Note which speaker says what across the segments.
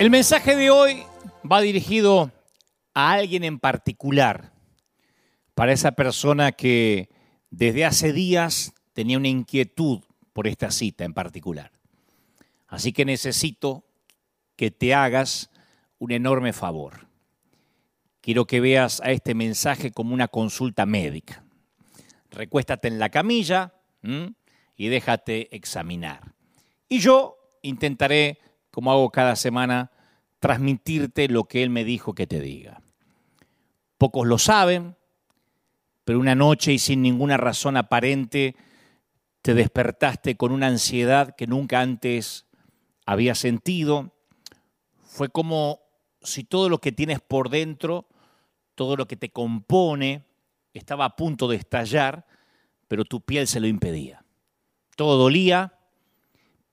Speaker 1: El mensaje de hoy va dirigido a alguien en particular, para esa persona que desde hace días tenía una inquietud por esta cita en particular. Así que necesito que te hagas un enorme favor. Quiero que veas a este mensaje como una consulta médica. Recuéstate en la camilla y déjate examinar. Y yo intentaré, como hago cada semana, transmitirte lo que Él me dijo que te diga. Pocos lo saben, pero una noche y sin ninguna razón aparente te despertaste con una ansiedad que nunca antes había sentido. Fue como si todo lo que tienes por dentro, todo lo que te compone, estaba a punto de estallar, pero tu piel se lo impedía. Todo dolía,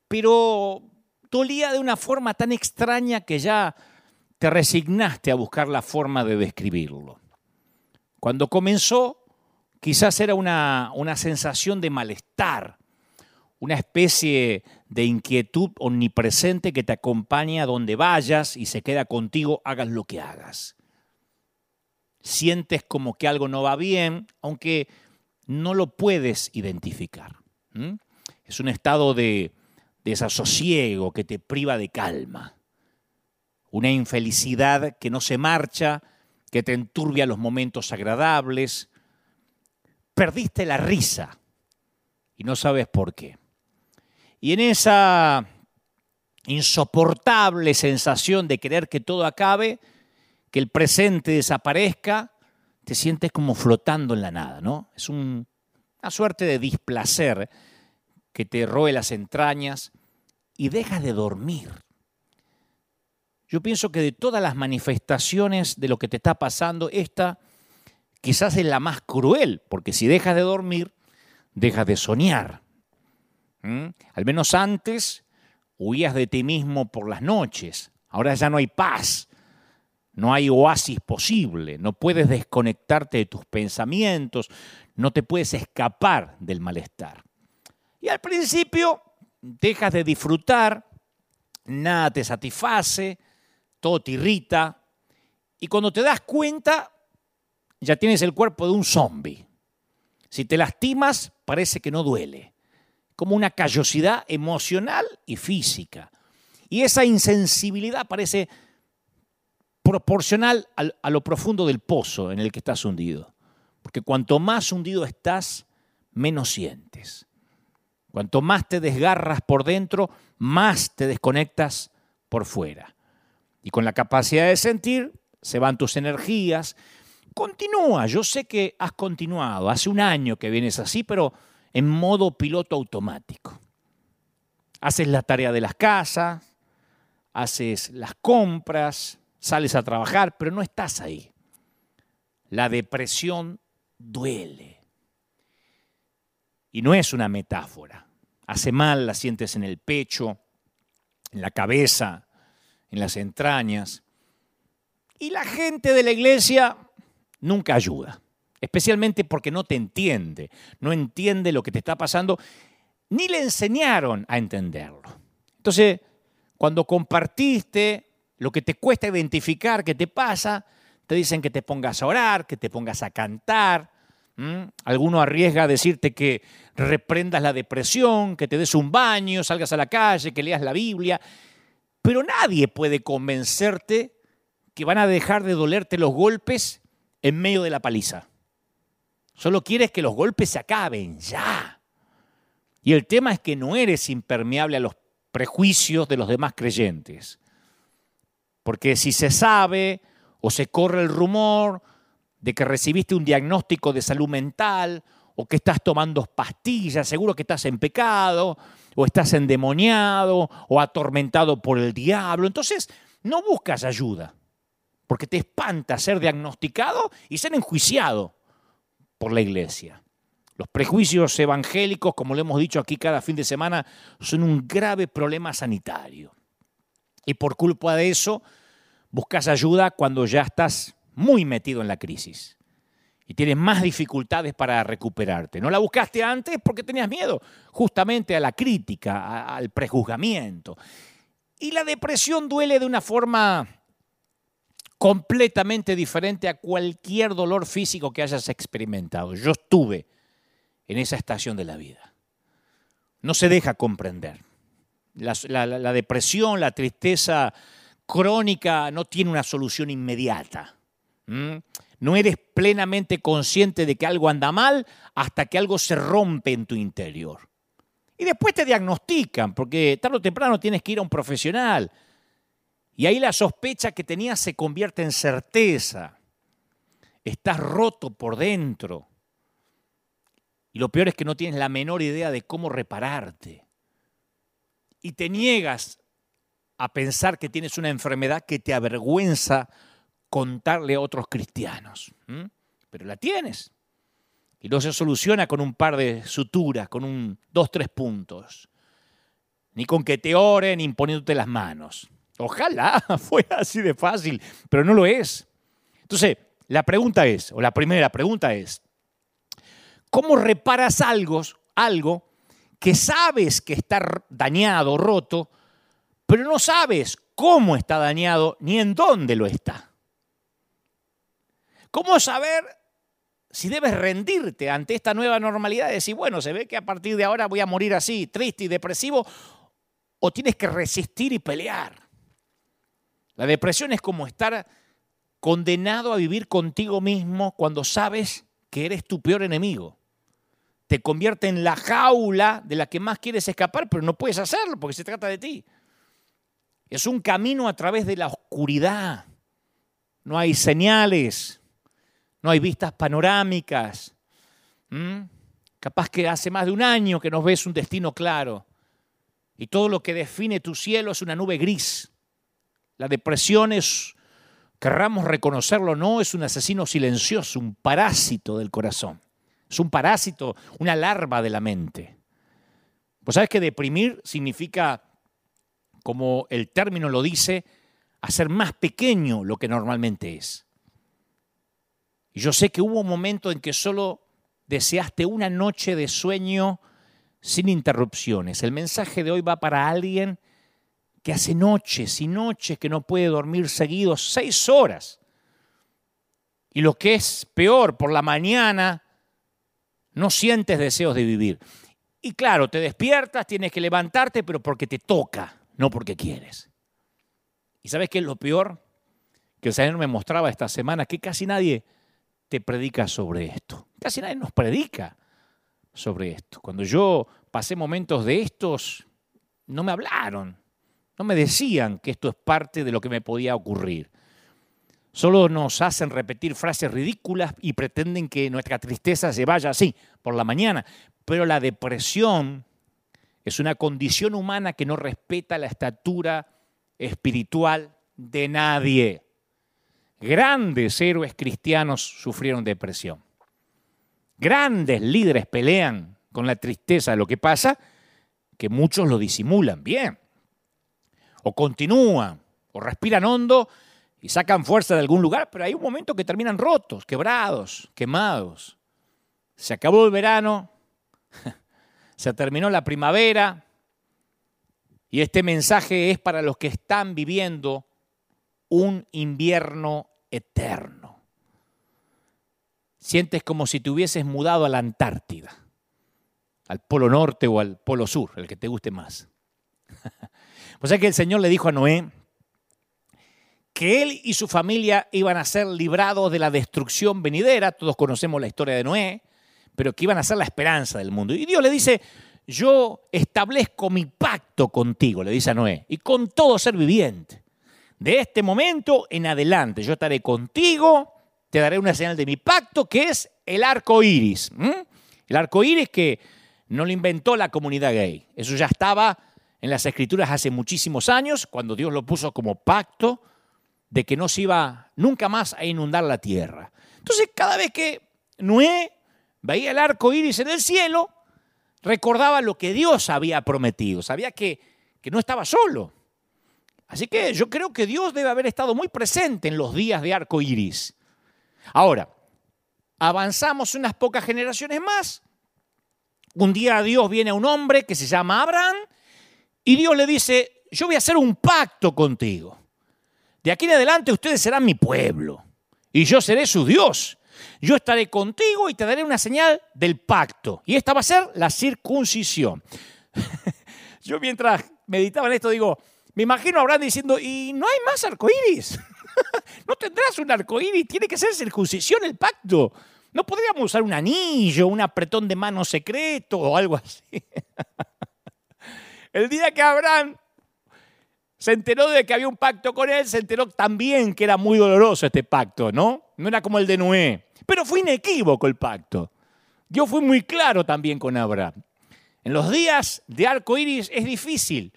Speaker 1: pero dolía de una forma tan extraña que ya te resignaste a buscar la forma de describirlo. Cuando comenzó, quizás era una, una sensación de malestar, una especie de inquietud omnipresente que te acompaña donde vayas y se queda contigo, hagas lo que hagas. Sientes como que algo no va bien, aunque no lo puedes identificar. Es un estado de, desasosiego que te priva de calma. Una infelicidad que no se marcha, que te enturbia los momentos agradables. Perdiste la risa y no sabes por qué. Y en esa insoportable sensación de querer que todo acabe, que el presente desaparezca, te sientes como flotando en la nada, ¿no? Es una suerte de displacer que te roe las entrañas y dejas de dormir. Yo pienso que de todas las manifestaciones de lo que te está pasando, esta quizás es la más cruel, porque si dejas de dormir, dejas de soñar. ¿Mm? Al menos antes huías de ti mismo por las noches. Ahora ya no hay paz, no hay oasis posible, no puedes desconectarte de tus pensamientos, no te puedes escapar del malestar. Y al principio dejas de disfrutar, nada te satisface, todo te irrita, y cuando te das cuenta, ya tienes el cuerpo de un zombie. Si te lastimas, parece que no duele como una callosidad emocional y física. Y esa insensibilidad parece proporcional a lo profundo del pozo en el que estás hundido. Porque cuanto más hundido estás, menos sientes. Cuanto más te desgarras por dentro, más te desconectas por fuera. Y con la capacidad de sentir, se van tus energías. Continúa, yo sé que has continuado, hace un año que vienes así, pero en modo piloto automático. Haces la tarea de las casas, haces las compras, sales a trabajar, pero no estás ahí. La depresión duele. Y no es una metáfora. Hace mal, la sientes en el pecho, en la cabeza, en las entrañas. Y la gente de la iglesia nunca ayuda especialmente porque no te entiende, no entiende lo que te está pasando, ni le enseñaron a entenderlo. Entonces, cuando compartiste lo que te cuesta identificar que te pasa, te dicen que te pongas a orar, que te pongas a cantar. Alguno arriesga a decirte que reprendas la depresión, que te des un baño, salgas a la calle, que leas la Biblia. Pero nadie puede convencerte que van a dejar de dolerte los golpes en medio de la paliza. Solo quieres que los golpes se acaben, ya. Y el tema es que no eres impermeable a los prejuicios de los demás creyentes. Porque si se sabe o se corre el rumor de que recibiste un diagnóstico de salud mental o que estás tomando pastillas, seguro que estás en pecado o estás endemoniado o atormentado por el diablo. Entonces, no buscas ayuda, porque te espanta ser diagnosticado y ser enjuiciado por la iglesia. Los prejuicios evangélicos, como lo hemos dicho aquí cada fin de semana, son un grave problema sanitario. Y por culpa de eso, buscas ayuda cuando ya estás muy metido en la crisis y tienes más dificultades para recuperarte. No la buscaste antes porque tenías miedo justamente a la crítica, al prejuzgamiento. Y la depresión duele de una forma completamente diferente a cualquier dolor físico que hayas experimentado. Yo estuve en esa estación de la vida. No se deja comprender. La, depresión, la tristeza crónica no tiene una solución inmediata. No eres plenamente consciente de que algo anda mal hasta que algo se rompe en tu interior. Y después te diagnostican, porque tarde o temprano tienes que ir a un profesional. Y ahí la sospecha que tenías se convierte en certeza. Estás roto por dentro. Y lo peor es que no tienes la menor idea de cómo repararte. Y te niegas a pensar que tienes una enfermedad que te avergüenza contarle a otros cristianos. Pero la tienes. Y no se soluciona con un par de suturas, con un dos, tres puntos. Ni con que te oren imponiéndote las manos. Ojalá fuera así de fácil, pero no lo es. Entonces, la pregunta es, o la primera pregunta es, ¿cómo reparas algo, algo que sabes que está dañado, roto, pero no sabes cómo está dañado ni en dónde lo está? ¿Cómo saber si debes rendirte ante esta nueva normalidad? Decir, bueno, se ve que a partir de ahora voy a morir así, triste y depresivo, o tienes que resistir y pelear. La depresión es como estar condenado a vivir contigo mismo cuando sabes que eres tu peor enemigo. Te convierte en la jaula de la que más quieres escapar, pero no puedes hacerlo porque se trata de ti. Es un camino a través de la oscuridad. No hay señales, no hay vistas panorámicas. Capaz que hace más de un año que no ves un destino claro. Y todo lo que define tu cielo es una nube gris. La depresión es, querramos reconocerlo o no, es un asesino silencioso, un parásito del corazón. Es un parásito, una larva de la mente. Pues sabes que deprimir significa, como el término lo dice, hacer más pequeño lo que normalmente es. Yo sé que hubo un momento en que solo deseaste una noche de sueño sin interrupciones. El mensaje de hoy va para alguien que hace noches y noches que no puede dormir seguido, seis horas. Y lo que es peor, por la mañana no sientes deseos de vivir. Y claro, te despiertas, tienes que levantarte, pero porque te toca, no porque quieres. ¿Y sabes qué es lo peor? Que el Señor me mostraba esta semana que casi nadie te predica sobre esto. Casi nadie nos predica sobre esto. Cuando yo pasé momentos de estos, no me hablaron. No me decían que esto es parte de lo que me podía ocurrir. Solo nos hacen repetir frases ridículas y pretenden que nuestra tristeza se vaya así por la mañana. Pero la depresión es una condición humana que no respeta la estatura espiritual de nadie. Grandes héroes cristianos sufrieron depresión. Grandes líderes pelean con la tristeza. Lo que pasa que muchos lo disimulan bien o continúan, o respiran hondo y sacan fuerza de algún lugar, pero hay un momento que terminan rotos, quebrados, quemados. Se acabó el verano, se terminó la primavera, y este mensaje es para los que están viviendo un invierno eterno. Sientes como si te hubieses mudado a la Antártida, al Polo Norte o al Polo Sur, el que te guste más. O sea que el Señor le dijo a Noé que él y su familia iban a ser librados de la destrucción venidera, todos conocemos la historia de Noé, pero que iban a ser la esperanza del mundo. Y Dios le dice, yo establezco mi pacto contigo, le dice a Noé, y con todo ser viviente. De este momento en adelante yo estaré contigo, te daré una señal de mi pacto, que es el arco iris. El arco iris que no lo inventó la comunidad gay, eso ya estaba en las escrituras hace muchísimos años, cuando Dios lo puso como pacto de que no se iba nunca más a inundar la tierra. Entonces, cada vez que Noé veía el arco iris en el cielo, recordaba lo que Dios había prometido, sabía que, que no estaba solo. Así que yo creo que Dios debe haber estado muy presente en los días de arco iris. Ahora, avanzamos unas pocas generaciones más. Un día Dios viene a un hombre que se llama Abraham y Dios le dice, yo voy a hacer un pacto contigo. De aquí en adelante ustedes serán mi pueblo y yo seré su Dios. Yo estaré contigo y te daré una señal del pacto. Y esta va a ser la circuncisión. yo mientras meditaba en esto digo, me imagino a Abraham diciendo, ¿y no hay más arcoíris? no tendrás un arcoíris, tiene que ser circuncisión el pacto. No podríamos usar un anillo, un apretón de mano secreto o algo así. el día que Abraham se enteró de que había un pacto con él, se enteró también que era muy doloroso este pacto, ¿no? No era como el de Noé. Pero fue inequívoco el pacto. Dios fue muy claro también con Abraham. En los días de arco iris es difícil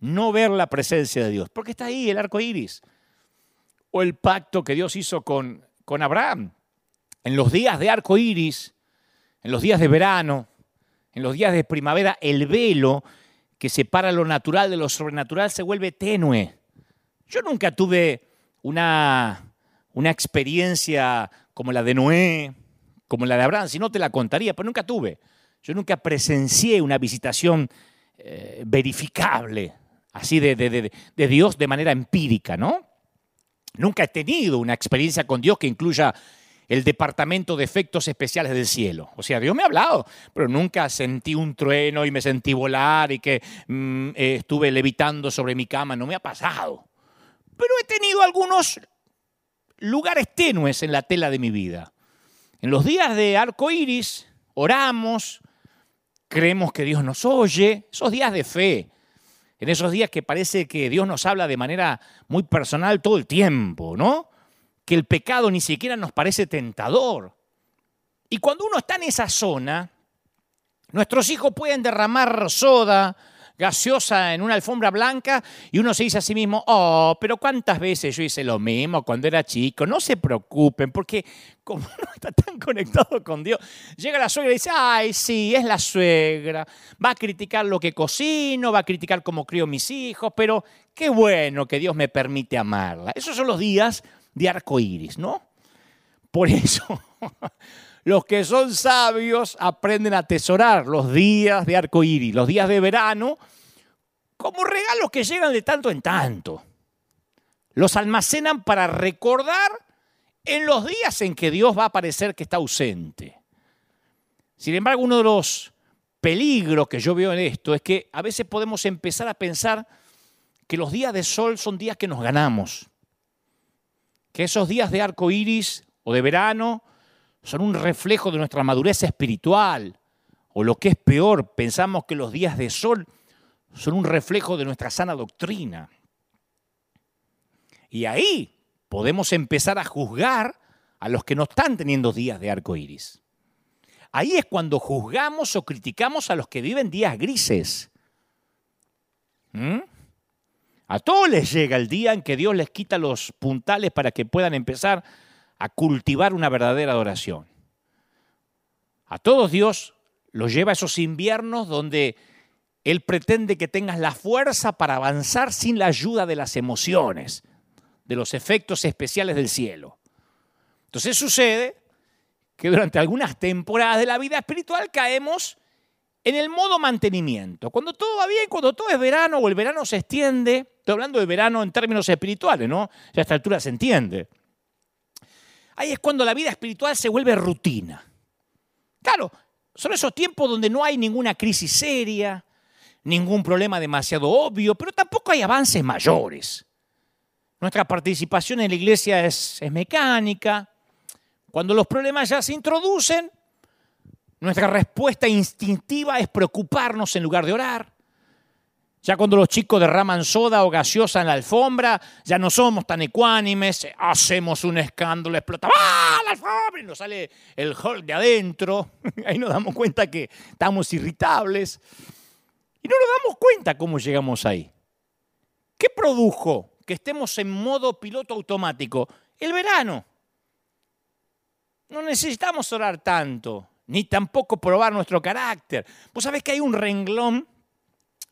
Speaker 1: no ver la presencia de Dios, porque está ahí el arco iris. O el pacto que Dios hizo con, con Abraham. En los días de arco iris, en los días de verano, en los días de primavera, el velo que separa lo natural de lo sobrenatural se vuelve tenue. Yo nunca tuve una, una experiencia como la de Noé, como la de Abraham, si no te la contaría, pero nunca tuve. Yo nunca presencié una visitación eh, verificable, así de, Dios de manera empírica, ¿no? Nunca he tenido una experiencia con Dios que incluya el departamento de efectos especiales del cielo. O sea, Dios me ha hablado, pero nunca sentí un trueno y me sentí volar y que mm, estuve levitando sobre mi cama. No me ha pasado. Pero he tenido algunos lugares tenues en la tela de mi vida. En los días de arco iris, oramos, creemos que Dios nos oye, esos días de fe, en esos días que parece que Dios nos habla de manera muy personal todo el tiempo, ¿no? que el pecado ni siquiera nos parece tentador. Y cuando uno está en esa zona, nuestros hijos pueden derramar soda, gaseosa en una alfombra blanca y uno se dice a sí mismo, oh, pero cuántas veces yo hice lo mismo cuando era chico, no se preocupen, porque como uno está tan conectado con Dios, llega la suegra y dice, ay, sí, es la suegra, va a criticar lo que cocino, va a criticar cómo crío mis hijos, pero qué bueno que Dios me permite amarla. Esos son los días de arco iris, ¿no? Por eso, los que son sabios aprenden a atesorar los días de arco iris, los días de verano, como regalos que llegan de tanto en tanto. Los almacenan para recordar en los días en que Dios va a parecer que está ausente. Sin embargo, uno de los peligros que yo veo en esto es que a veces podemos empezar a pensar que los días de sol son días que nos ganamos que esos días de arco iris o de verano son un reflejo de nuestra madurez espiritual. O lo que es peor, pensamos que los días de sol son un reflejo de nuestra sana doctrina. Y ahí podemos empezar a juzgar a los que no están teniendo días de arco iris. Ahí es cuando juzgamos o criticamos a los que viven días grises. ¿Mm? A todos les llega el día en que Dios les quita los puntales para que puedan empezar a cultivar una verdadera adoración. A todos Dios los lleva a esos inviernos donde Él pretende que tengas la fuerza para avanzar sin la ayuda de las emociones, de los efectos especiales del cielo. Entonces sucede que durante algunas temporadas de la vida espiritual caemos en el modo mantenimiento. Cuando todo va bien, cuando todo es verano o el verano se extiende, estoy hablando de verano en términos espirituales, ¿no? a esta altura se entiende. Ahí es cuando la vida espiritual se vuelve rutina. Claro, son esos tiempos donde no hay ninguna crisis seria, ningún problema demasiado obvio, pero tampoco hay avances mayores. Nuestra participación en la iglesia es, es mecánica. Cuando los problemas ya se introducen, nuestra respuesta instintiva es preocuparnos en lugar de orar. Ya cuando los chicos derraman soda o gaseosa en la alfombra, ya no somos tan ecuánimes, hacemos un escándalo, explota, ¡ah, la alfombra! Y nos sale el hall de adentro. Ahí nos damos cuenta que estamos irritables. Y no nos damos cuenta cómo llegamos ahí. ¿Qué produjo que estemos en modo piloto automático? El verano. No necesitamos orar tanto ni tampoco probar nuestro carácter. Vos sabés que hay un renglón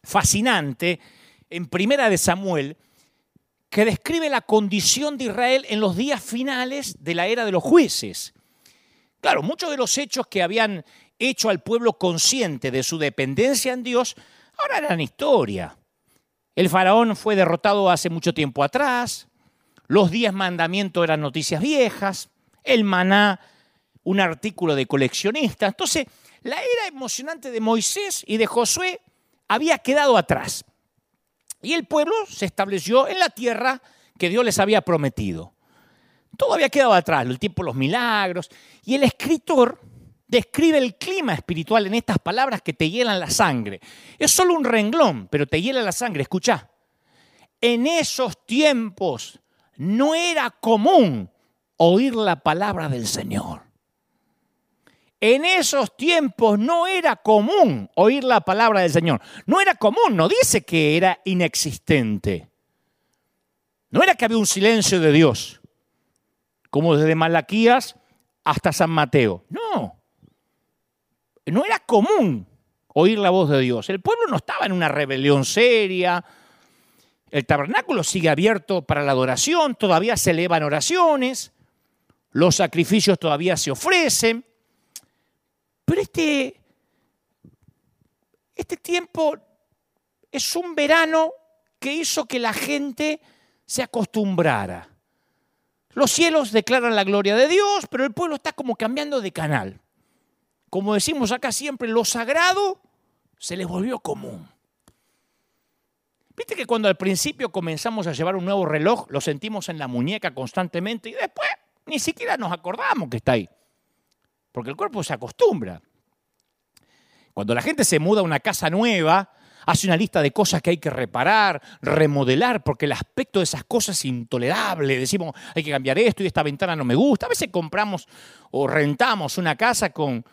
Speaker 1: fascinante en Primera de Samuel que describe la condición de Israel en los días finales de la era de los jueces. Claro, muchos de los hechos que habían hecho al pueblo consciente de su dependencia en Dios ahora eran historia. El faraón fue derrotado hace mucho tiempo atrás. Los diez mandamientos eran noticias viejas. El maná, un artículo de coleccionista. Entonces, la era emocionante de Moisés y de Josué había quedado atrás. Y el pueblo se estableció en la tierra que Dios les había prometido. Todo había quedado atrás, el tiempo los milagros. Y el escritor describe el clima espiritual en estas palabras que te hielan la sangre. Es solo un renglón, pero te hiela la sangre. Escucha, en esos tiempos no era común oír la palabra del Señor. En esos tiempos no era común oír la palabra del Señor. No era común, no dice que era inexistente. No era que había un silencio de Dios, como desde Malaquías hasta San Mateo. No. No era común oír la voz de Dios. El pueblo no estaba en una rebelión seria. El tabernáculo sigue abierto para la adoración, todavía se elevan oraciones, los sacrificios todavía se ofrecen. Pero este, este tiempo es un verano que hizo que la gente se acostumbrara. Los cielos declaran la gloria de Dios, pero el pueblo está como cambiando de canal. Como decimos acá siempre, lo sagrado se les volvió común. Viste que cuando al principio comenzamos a llevar un nuevo reloj, lo sentimos en la muñeca constantemente y después ni siquiera nos acordamos que está ahí. Porque el cuerpo se acostumbra. Cuando la gente se muda a una casa nueva, hace una lista de cosas que hay que reparar, remodelar, porque el aspecto de esas cosas es intolerable. Decimos, hay que cambiar esto y esta ventana no me gusta. A veces compramos o rentamos una casa con,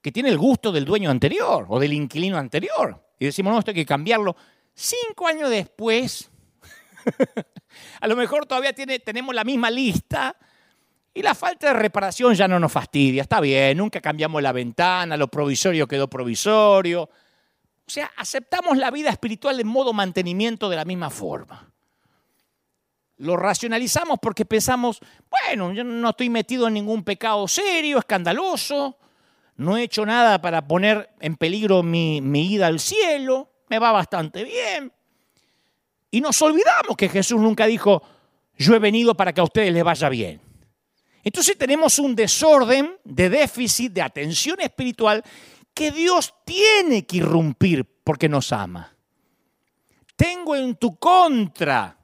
Speaker 1: que tiene el gusto del dueño anterior o del inquilino anterior. Y decimos, no, esto hay que cambiarlo. Cinco años después, a lo mejor todavía tenemos la misma lista, y la falta de reparación ya no nos fastidia, está bien, nunca cambiamos la ventana, lo provisorio quedó provisorio. O sea, aceptamos la vida espiritual en modo mantenimiento de la misma forma. Lo racionalizamos porque pensamos, bueno, yo no estoy metido en ningún pecado serio, escandaloso, no he hecho nada para poner en peligro mi, mi ida al cielo, me va bastante bien. Y nos olvidamos que Jesús nunca dijo, yo he venido para que a ustedes les vaya bien. Entonces tenemos un desorden de déficit de atención espiritual que Dios tiene que irrumpir porque nos ama. Tengo en tu contra,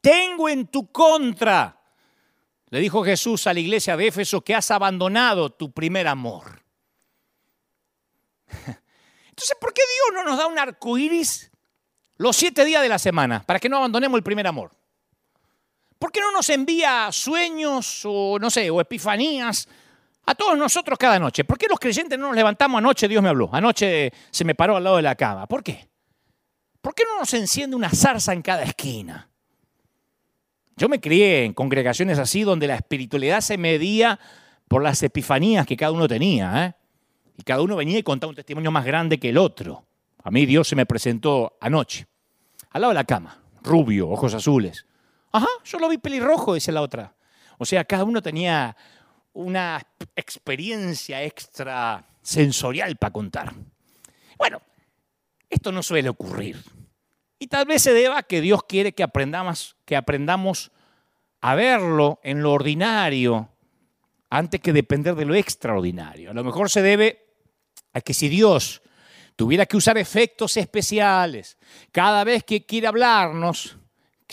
Speaker 1: tengo en tu contra, le dijo Jesús a la iglesia de Éfeso que has abandonado tu primer amor. Entonces, ¿por qué Dios no nos da un arco iris los siete días de la semana para que no abandonemos el primer amor? ¿Por qué no nos envía sueños o, no sé, o epifanías a todos nosotros cada noche? ¿Por qué los creyentes no nos levantamos anoche? Dios me habló. Anoche se me paró al lado de la cama. ¿Por qué? ¿Por qué no nos enciende una zarza en cada esquina? Yo me crié en congregaciones así donde la espiritualidad se medía por las epifanías que cada uno tenía. ¿eh? Y cada uno venía y contaba un testimonio más grande que el otro. A mí Dios se me presentó anoche, al lado de la cama, rubio, ojos azules. Ajá, yo lo vi pelirrojo, dice la otra. O sea, cada uno tenía una experiencia extra sensorial para contar. Bueno, esto no suele ocurrir. Y tal vez se deba a que Dios quiere que aprendamos, que aprendamos a verlo en lo ordinario antes que depender de lo extraordinario. A lo mejor se debe a que si Dios tuviera que usar efectos especiales cada vez que quiere hablarnos,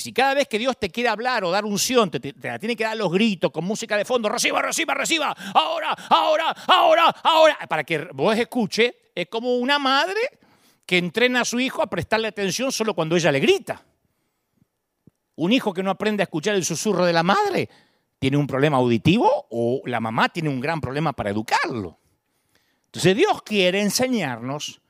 Speaker 1: si cada vez que Dios te quiere hablar o dar unción, te, te, la tiene que dar los gritos con música de fondo, reciba, reciba, reciba, ahora, ahora, ahora, ahora, para que vos escuche, es como una madre que entrena a su hijo a prestarle atención solo cuando ella le grita. Un hijo que no aprende a escuchar el susurro de la madre tiene un problema auditivo o la mamá tiene un gran problema para educarlo. Entonces Dios quiere enseñarnos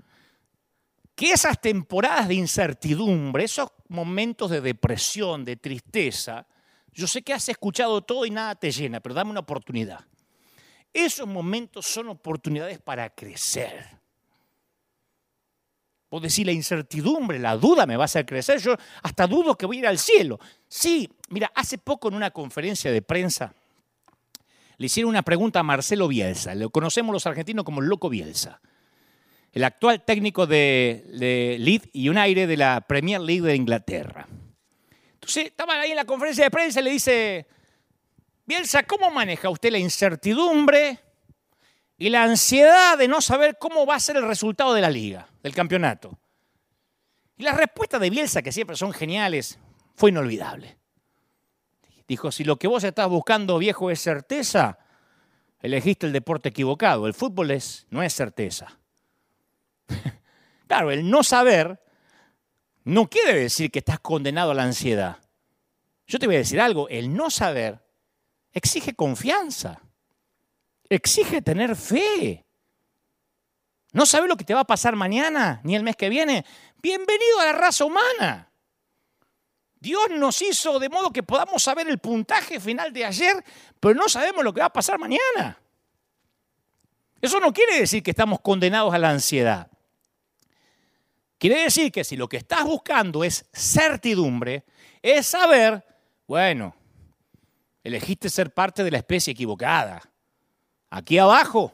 Speaker 1: que esas temporadas de incertidumbre, esos momentos de depresión, de tristeza, yo sé que has escuchado todo y nada te llena, pero dame una oportunidad. Esos momentos son oportunidades para crecer. Vos decís, la incertidumbre, la duda me va a hacer crecer. Yo hasta dudo que voy a ir al cielo. Sí, mira, hace poco en una conferencia de prensa le hicieron una pregunta a Marcelo Bielsa. Lo conocemos los argentinos como el loco Bielsa. El actual técnico de, Leeds United de la Premier League de Inglaterra. Entonces, estaba ahí en la conferencia de prensa y le dice, Bielsa, ¿cómo maneja usted la incertidumbre y la ansiedad de no saber cómo va a ser el resultado de la liga, del campeonato? Y la respuesta de Bielsa, que siempre son geniales, fue inolvidable. Dijo, si lo que vos estás buscando, viejo, es certeza, elegiste el deporte equivocado. El fútbol es, no es certeza. Claro, el no saber no quiere decir que estás condenado a la ansiedad. Yo te voy a decir algo, el no saber exige confianza, exige tener fe. No sabes lo que te va a pasar mañana ni el mes que viene. Bienvenido a la raza humana. Dios nos hizo de modo que podamos saber el puntaje final de ayer, pero no sabemos lo que va a pasar mañana. Eso no quiere decir que estamos condenados a la ansiedad. Quiere decir que si lo que estás buscando es certidumbre, es saber, bueno, elegiste ser parte de la especie equivocada. Aquí abajo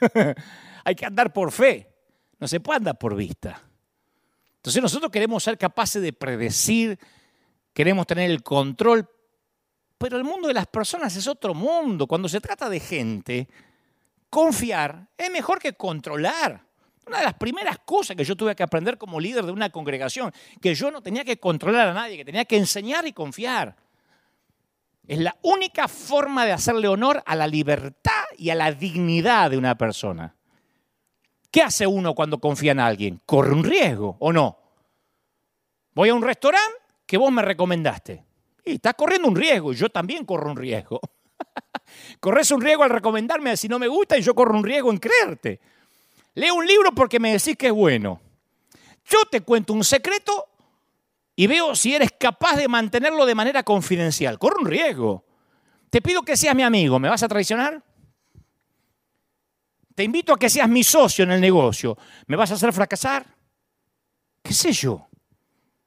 Speaker 1: hay que andar por fe, no se puede andar por vista. Entonces nosotros queremos ser capaces de predecir, queremos tener el control, pero el mundo de las personas es otro mundo. Cuando se trata de gente, confiar es mejor que controlar. Una de las primeras cosas que yo tuve que aprender como líder de una congregación, que yo no tenía que controlar a nadie, que tenía que enseñar y confiar. Es la única forma de hacerle honor a la libertad y a la dignidad de una persona. ¿Qué hace uno cuando confía en alguien? Corre un riesgo, ¿o no? Voy a un restaurante que vos me recomendaste. Y estás corriendo un riesgo, y yo también corro un riesgo. Corres un riesgo al recomendarme si no me gusta y yo corro un riesgo en creerte. Leo un libro porque me decís que es bueno. Yo te cuento un secreto y veo si eres capaz de mantenerlo de manera confidencial. Corre un riesgo. Te pido que seas mi amigo. ¿Me vas a traicionar? Te invito a que seas mi socio en el negocio. ¿Me vas a hacer fracasar? ¿Qué sé yo?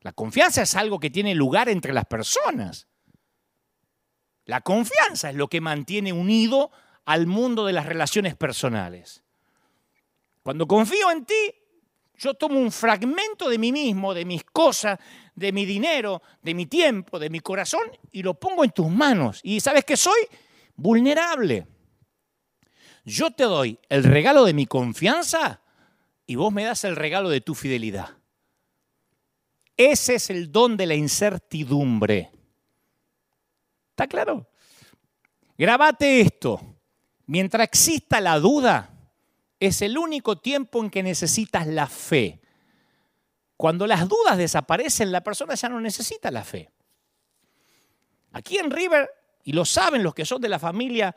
Speaker 1: La confianza es algo que tiene lugar entre las personas. La confianza es lo que mantiene unido al mundo de las relaciones personales. Cuando confío en ti, yo tomo un fragmento de mí mismo, de mis cosas, de mi dinero, de mi tiempo, de mi corazón y lo pongo en tus manos. Y sabes que soy vulnerable. Yo te doy el regalo de mi confianza y vos me das el regalo de tu fidelidad. Ese es el don de la incertidumbre. ¿Está claro? Grabate esto. Mientras exista la duda, es el único tiempo en que necesitas la fe. Cuando las dudas desaparecen, la persona ya no necesita la fe. Aquí en River, y lo saben los que son de la familia,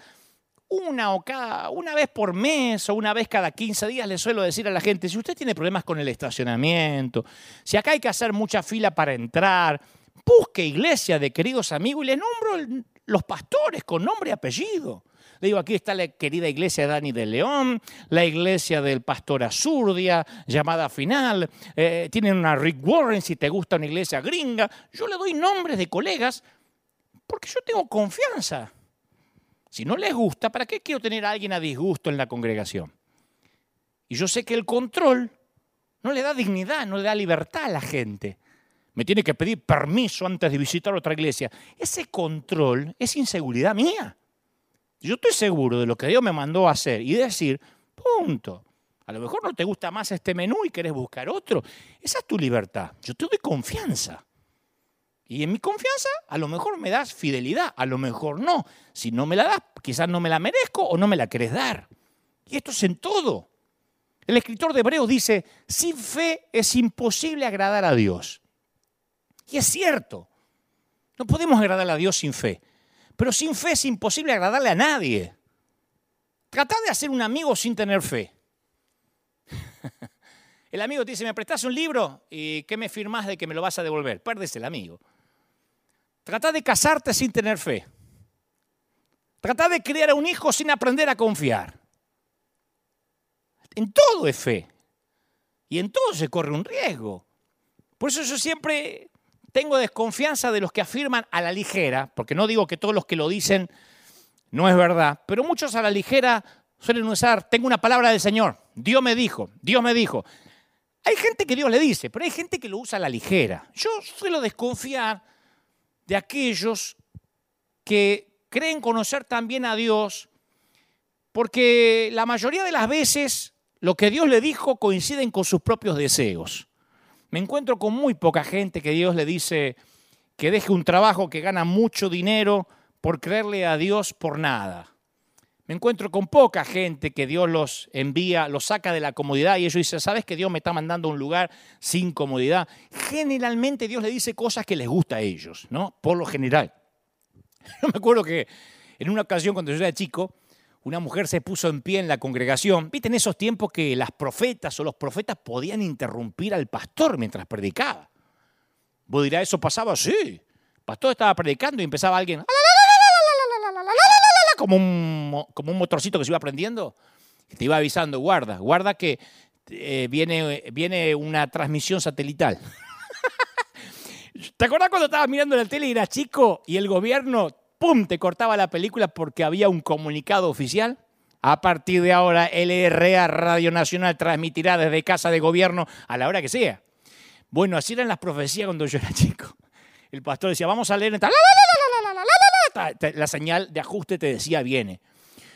Speaker 1: una, o cada, una vez por mes o una vez cada 15 días le suelo decir a la gente, si usted tiene problemas con el estacionamiento, si acá hay que hacer mucha fila para entrar, busque iglesia de queridos amigos y le nombro los pastores con nombre y apellido. Le digo, aquí está la querida iglesia de Dani de León, la iglesia del pastor Azurdia, llamada final, eh, tienen una Rick Warren si te gusta una iglesia gringa. Yo le doy nombres de colegas porque yo tengo confianza. Si no les gusta, ¿para qué quiero tener a alguien a disgusto en la congregación? Y yo sé que el control no le da dignidad, no le da libertad a la gente. Me tiene que pedir permiso antes de visitar otra iglesia. Ese control es inseguridad mía. Yo estoy seguro de lo que Dios me mandó a hacer y decir, punto. A lo mejor no te gusta más este menú y querés buscar otro. Esa es tu libertad. Yo te doy confianza. Y en mi confianza, a lo mejor me das fidelidad, a lo mejor no. Si no me la das, quizás no me la merezco o no me la querés dar. Y esto es en todo. El escritor de Hebreos dice, sin fe es imposible agradar a Dios. Y es cierto. No podemos agradar a Dios sin fe. Pero sin fe es imposible agradarle a nadie. Trata de hacer un amigo sin tener fe. El amigo te dice, ¿me prestás un libro? ¿Y qué me firmás de que me lo vas a devolver? Perdes el amigo. Trata de casarte sin tener fe. Trata de criar a un hijo sin aprender a confiar. En todo es fe. Y en todo se corre un riesgo. Por eso yo siempre tengo desconfianza de los que afirman a la ligera, porque no digo que todos los que lo dicen no es verdad, pero muchos a la ligera suelen usar, tengo una palabra del Señor. Dios me dijo, Dios me dijo. Hay gente que Dios le dice, pero hay gente que lo usa a la ligera. Yo suelo desconfiar de aquellos que creen conocer también a Dios, porque la mayoría de las veces lo que Dios le dijo coinciden con sus propios deseos. Me encuentro con muy poca gente que Dios le dice que deje un trabajo que gana mucho dinero por creerle a Dios por nada. Me encuentro con poca gente que Dios los envía, los saca de la comodidad y ellos dicen, ¿sabes que Dios me está mandando a un lugar sin comodidad? Generalmente Dios le dice cosas que les gusta a ellos, ¿no? Por lo general. Yo me acuerdo que en una ocasión cuando yo era chico, una mujer se puso en pie en la congregación. ¿Viste en esos tiempos que las profetas o los profetas podían interrumpir al pastor mientras predicaba? Vos dirás, ¿eso pasaba? Sí. El pastor estaba predicando y empezaba alguien como un, como un motorcito que se iba prendiendo. Te iba avisando, guarda, guarda que eh, viene, viene una transmisión satelital. ¿Te acuerdas cuando estabas mirando la tele y eras chico y el gobierno, ¡pum!, te cortaba la película porque había un comunicado oficial? A partir de ahora, LRA Radio Nacional transmitirá desde casa de gobierno a la hora que sea. Bueno, así eran las profecías cuando yo era chico. El pastor decía, vamos a leer la señal de ajuste te decía viene.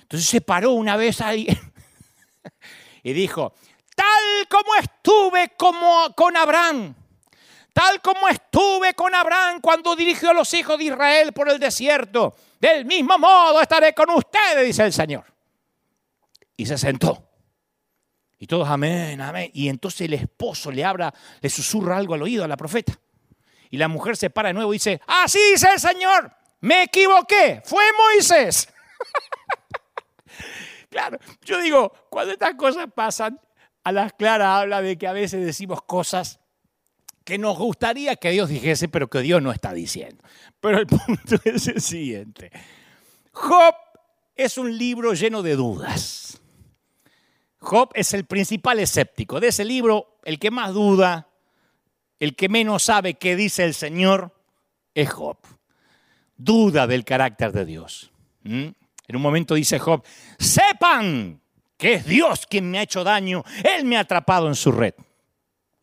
Speaker 1: Entonces se paró una vez ahí y dijo, tal como estuve como con Abraham, tal como estuve con Abraham cuando dirigió a los hijos de Israel por el desierto, del mismo modo estaré con ustedes, dice el Señor. Y se sentó. Y todos, amén, amén. Y entonces el esposo le habla, le susurra algo al oído a la profeta. Y la mujer se para de nuevo y dice, así dice el Señor, me equivoqué, fue Moisés. claro, yo digo, cuando estas cosas pasan, a las claras habla de que a veces decimos cosas que nos gustaría que Dios dijese, pero que Dios no está diciendo. Pero el punto es el siguiente. Job es un libro lleno de dudas. Job es el principal escéptico. De ese libro, el que más duda, el que menos sabe qué dice el Señor, es Job duda del carácter de Dios. ¿Mm? En un momento dice Job, sepan que es Dios quien me ha hecho daño, Él me ha atrapado en su red.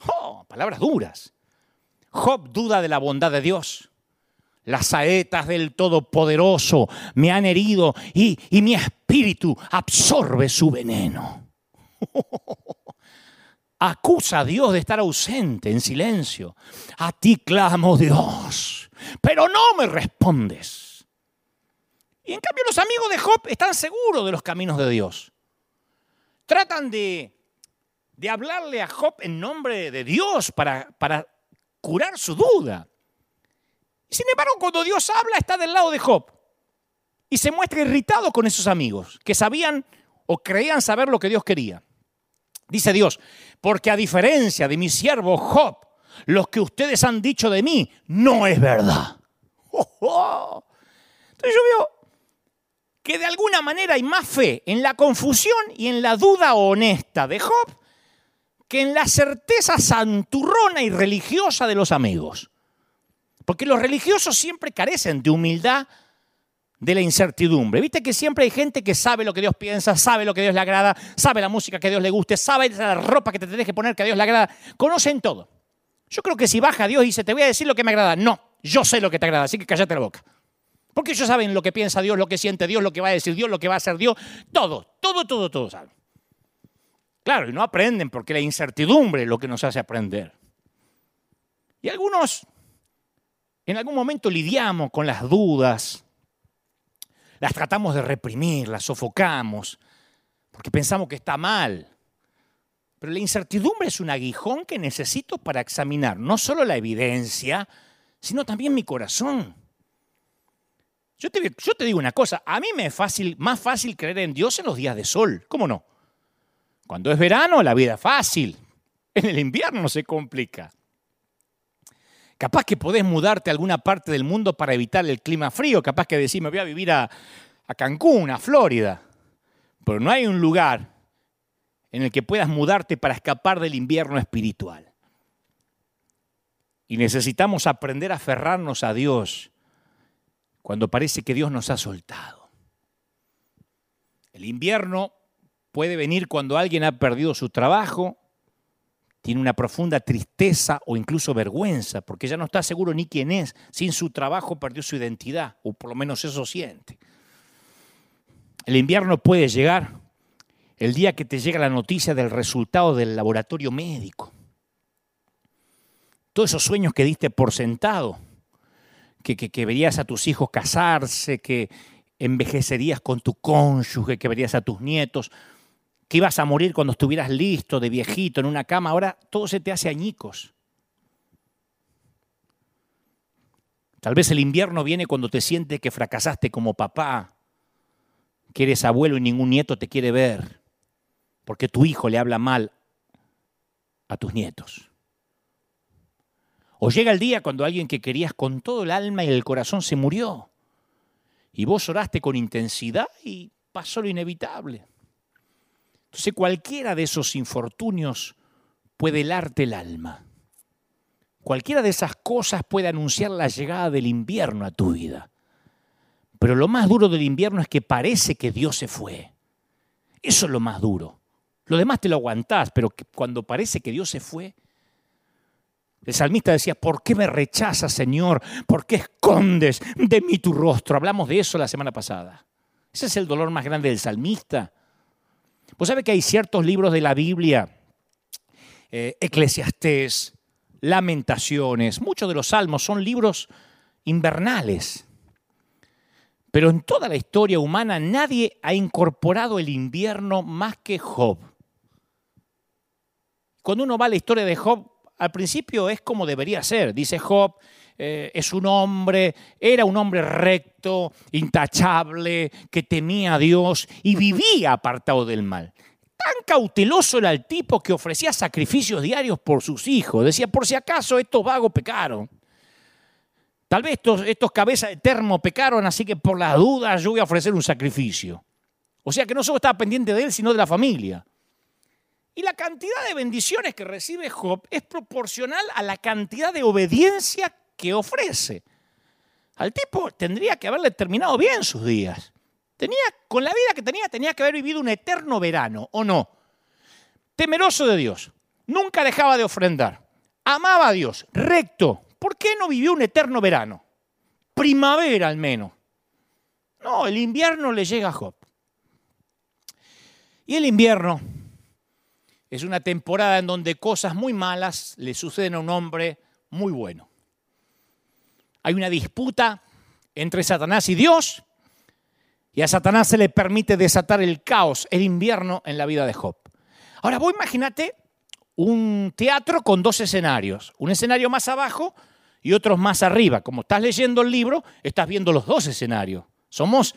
Speaker 1: Oh, palabras duras. Job duda de la bondad de Dios. Las saetas del Todopoderoso me han herido y, y mi espíritu absorbe su veneno. Acusa a Dios de estar ausente, en silencio. A ti clamo, Dios pero no me respondes. Y en cambio los amigos de Job están seguros de los caminos de Dios. Tratan de, de hablarle a Job en nombre de Dios para, para curar su duda. Sin embargo, cuando Dios habla, está del lado de Job. Y se muestra irritado con esos amigos que sabían o creían saber lo que Dios quería. Dice Dios, porque a diferencia de mi siervo Job, lo que ustedes han dicho de mí no es verdad. Entonces yo veo que de alguna manera hay más fe en la confusión y en la duda honesta de Job que en la certeza santurrona y religiosa de los amigos. Porque los religiosos siempre carecen de humildad de la incertidumbre. Viste que siempre hay gente que sabe lo que Dios piensa, sabe lo que Dios le agrada, sabe la música que Dios le guste, sabe la ropa que te tenés que poner que a Dios le agrada. Conocen todo. Yo creo que si baja Dios y dice, te voy a decir lo que me agrada, no, yo sé lo que te agrada, así que cállate la boca. Porque ellos saben lo que piensa Dios, lo que siente Dios, lo que va a decir Dios, lo que va a hacer Dios, todo, todo, todo, todo saben. Claro, y no aprenden porque la incertidumbre es lo que nos hace aprender. Y algunos, en algún momento lidiamos con las dudas, las tratamos de reprimir, las sofocamos, porque pensamos que está mal. Pero la incertidumbre es un aguijón que necesito para examinar no solo la evidencia, sino también mi corazón. Yo te, yo te digo una cosa, a mí me es fácil, más fácil creer en Dios en los días de sol, ¿cómo no? Cuando es verano la vida es fácil, en el invierno se complica. Capaz que podés mudarte a alguna parte del mundo para evitar el clima frío, capaz que decís, me voy a vivir a, a Cancún, a Florida, pero no hay un lugar en el que puedas mudarte para escapar del invierno espiritual. Y necesitamos aprender a aferrarnos a Dios cuando parece que Dios nos ha soltado. El invierno puede venir cuando alguien ha perdido su trabajo, tiene una profunda tristeza o incluso vergüenza, porque ya no está seguro ni quién es. Sin su trabajo perdió su identidad, o por lo menos eso siente. El invierno puede llegar el día que te llega la noticia del resultado del laboratorio médico. Todos esos sueños que diste por sentado, que, que, verías a tus hijos casarse, que envejecerías con tu cónyuge, que verías a tus nietos, que ibas a morir cuando estuvieras listo, de viejito, en una cama, ahora todo se te hace añicos. Tal vez el invierno viene cuando te sientes que fracasaste como papá, que eres abuelo y ningún nieto te quiere ver, porque tu hijo le habla mal a tus nietos. O llega el día cuando alguien que querías con todo el alma y el corazón se murió, y vos oraste con intensidad y pasó lo inevitable. Entonces cualquiera de esos infortunios puede helarte el alma. Cualquiera de esas cosas puede anunciar la llegada del invierno a tu vida. Pero lo más duro del invierno es que parece que Dios se fue. Eso es lo más duro. Lo demás te lo aguantás, pero cuando parece que Dios se fue, el salmista decía, ¿por qué me rechazas, Señor? ¿Por qué escondes de mí tu rostro? Hablamos de eso la semana pasada. Ese es el dolor más grande del salmista. Vos sabés que hay ciertos libros de la Biblia, eh, Eclesiastés, Lamentaciones, muchos de los salmos son libros invernales. Pero en toda la historia humana nadie ha incorporado el invierno más que Job. Cuando uno va a la historia de Job, al principio es como debería ser. Dice Job, eh, es un hombre, era un hombre recto, intachable, que temía a Dios y vivía apartado del mal. Tan cauteloso era el tipo que ofrecía sacrificios diarios por sus hijos. Decía, por si acaso estos vagos pecaron. Tal vez estos, estos cabezas de termo pecaron, así que por la duda yo voy a ofrecer un sacrificio. O sea que no solo estaba pendiente de él, sino de la familia. Y la cantidad de bendiciones que recibe Job es proporcional a la cantidad de obediencia que ofrece. Al tipo tendría que haberle terminado bien sus días. Tenía, con la vida que tenía, tenía que haber vivido un eterno verano, ¿o no? Temeroso de Dios, nunca dejaba de ofrendar, amaba a Dios, recto. ¿Por qué no vivió un eterno verano? Primavera al menos. No, el invierno le llega a Job. Y el invierno es una temporada en donde cosas muy malas le suceden a un hombre muy bueno hay una disputa entre Satanás y Dios, y a Satanás se le permite desatar el caos, el invierno en la vida de Job. Ahora, vos imagínate un teatro con dos escenarios, un escenario más abajo y otros más arriba. Como estás leyendo el libro, estás viendo los dos escenarios. Somos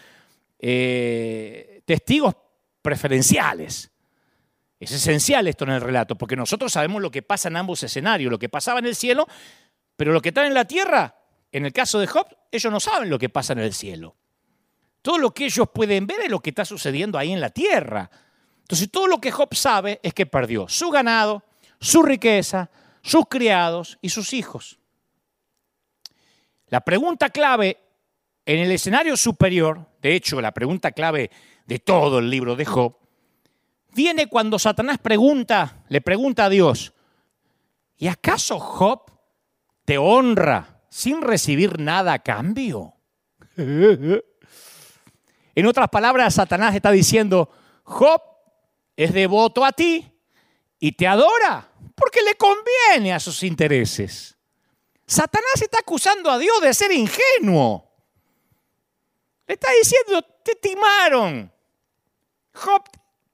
Speaker 1: eh, testigos preferenciales. Es esencial esto en el relato, porque nosotros sabemos lo que pasa en ambos escenarios, lo que pasaba en el cielo, pero lo que está en la tierra en el caso de Job, ellos no saben lo que pasa en el cielo. Todo lo que ellos pueden ver es lo que está sucediendo ahí en la tierra. Entonces, todo lo que Job sabe es que perdió su ganado, su riqueza, sus criados y sus hijos. La pregunta clave en el escenario superior, de hecho, la pregunta clave de todo el libro de Job, viene cuando Satanás pregunta, le pregunta a Dios, ¿y acaso Job te honra sin recibir nada a cambio. En otras palabras, Satanás está diciendo, Job es devoto a ti y te adora porque le conviene a sus intereses. Satanás está acusando a Dios de ser ingenuo. Le está diciendo, te timaron. Job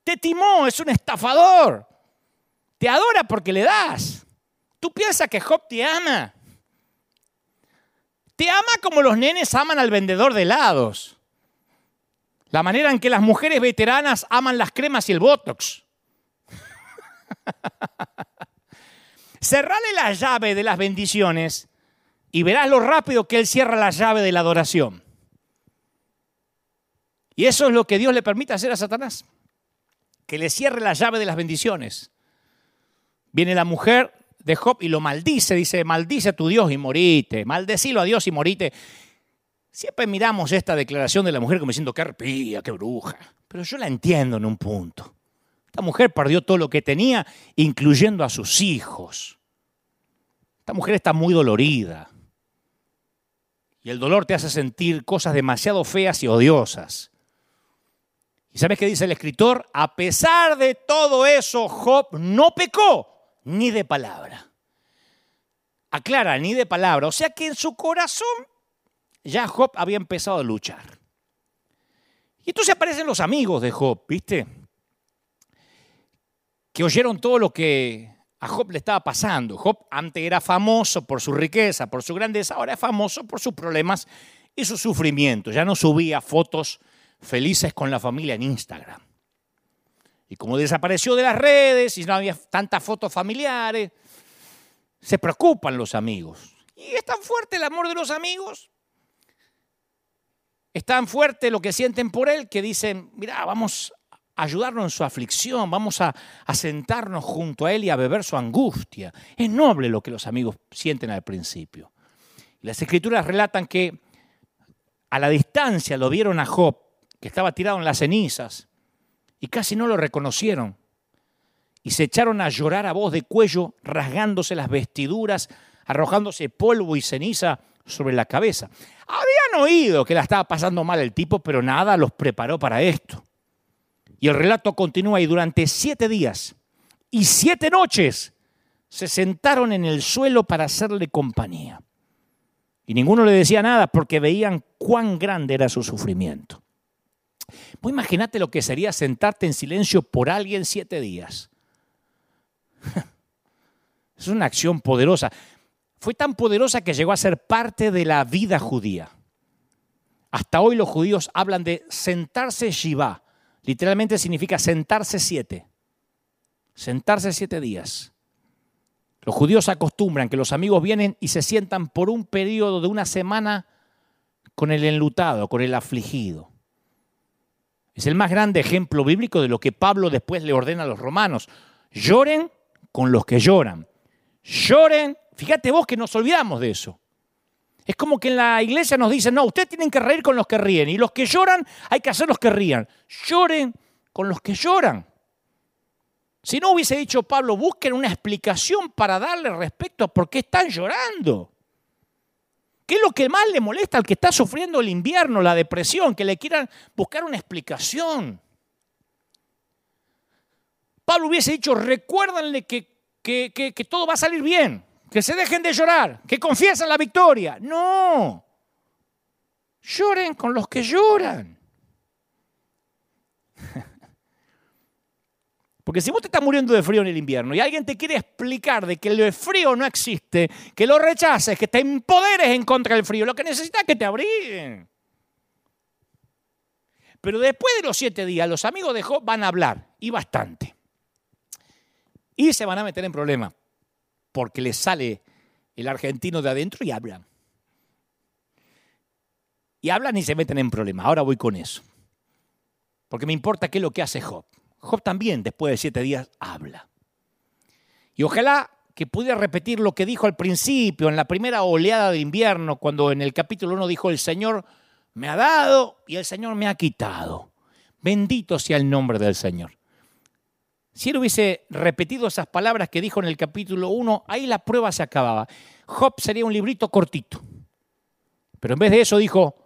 Speaker 1: te timó, es un estafador. Te adora porque le das. Tú piensas que Job te ama. Te ama como los nenes aman al vendedor de helados. La manera en que las mujeres veteranas aman las cremas y el botox. Cerrale la llave de las bendiciones y verás lo rápido que Él cierra la llave de la adoración. Y eso es lo que Dios le permite hacer a Satanás. Que le cierre la llave de las bendiciones. Viene la mujer, de Job y lo maldice, dice, maldice a tu Dios y morite, maldecilo a Dios y morite. Siempre miramos esta declaración de la mujer como diciendo, qué arpía, qué bruja, pero yo la entiendo en un punto. Esta mujer perdió todo lo que tenía, incluyendo a sus hijos. Esta mujer está muy dolorida. Y el dolor te hace sentir cosas demasiado feas y odiosas. ¿Y sabes qué dice el escritor? A pesar de todo eso, Job no pecó ni de palabra. Aclara, ni de palabra. O sea que en su corazón ya Job había empezado a luchar. Y entonces aparecen los amigos de Job, ¿viste? Que oyeron todo lo que a Job le estaba pasando. Job antes era famoso por su riqueza, por su grandeza, ahora es famoso por sus problemas y su sufrimiento. Ya no subía fotos felices con la familia en Instagram. Y como desapareció de las redes y no había tantas fotos familiares, se preocupan los amigos. Y es tan fuerte el amor de los amigos es tan fuerte lo que sienten por él que dicen, mira, vamos a ayudarlo en su aflicción, vamos a, a, sentarnos junto a él y a beber su angustia. Es noble lo que los amigos sienten al principio. Las escrituras relatan que a la distancia lo vieron a Job, que estaba tirado en las cenizas, y casi no lo reconocieron. Y se echaron a llorar a voz de cuello, rasgándose las vestiduras, arrojándose polvo y ceniza sobre la cabeza. Habían oído que la estaba pasando mal el tipo, pero nada los preparó para esto. Y el relato continúa y durante siete días y siete noches se sentaron en el suelo para hacerle compañía. Y ninguno le decía nada porque veían cuán grande era su sufrimiento. Vos imagínate lo que sería sentarte en silencio por alguien siete días. Es una acción poderosa fue tan poderosa que llegó a ser parte de la vida judía. Hasta hoy los judíos hablan de sentarse Shiva. Literalmente significa sentarse siete. Sentarse siete días. Los judíos acostumbran que los amigos vienen y se sientan por un periodo de una semana con el enlutado, con el afligido. Es el más grande ejemplo bíblico de lo que Pablo después le ordena a los romanos. Lloren con los que lloran. Lloren Fíjate vos que nos olvidamos de eso. Es como que en la iglesia nos dicen, no, ustedes tienen que reír con los que ríen y los que lloran hay que hacer los que rían. Lloren con los que lloran. Si no hubiese dicho Pablo, busquen una explicación para darle respecto a por qué están llorando. ¿Qué es lo que más le molesta al que está sufriendo el invierno, la depresión? Que le quieran buscar una explicación. Pablo hubiese dicho, recuérdenle que, que, que todo va a salir bien que se dejen de llorar, que confiesen la victoria. No, lloren con los que lloran. Porque si vos te estás muriendo de frío en el invierno y alguien te quiere explicar de que el frío no existe, que lo rechaces, que te empoderes en contra del frío, lo que necesitas es que te abriguen. Pero después de los siete días, los amigos de Job van a hablar, y bastante. Y se van a meter en problemas porque le sale el argentino de adentro y hablan. Y hablan y se meten en problemas. Ahora voy con eso. Porque me importa qué es lo que hace Job. Job también, después de siete días, habla. Y ojalá que pudiera repetir lo que dijo al principio, en la primera oleada de invierno, cuando en el capítulo 1 dijo, el Señor me ha dado y el Señor me ha quitado. Bendito sea el nombre del Señor. Si él hubiese repetido esas palabras que dijo en el capítulo 1, ahí la prueba se acababa. Job sería un librito cortito. Pero en vez de eso dijo,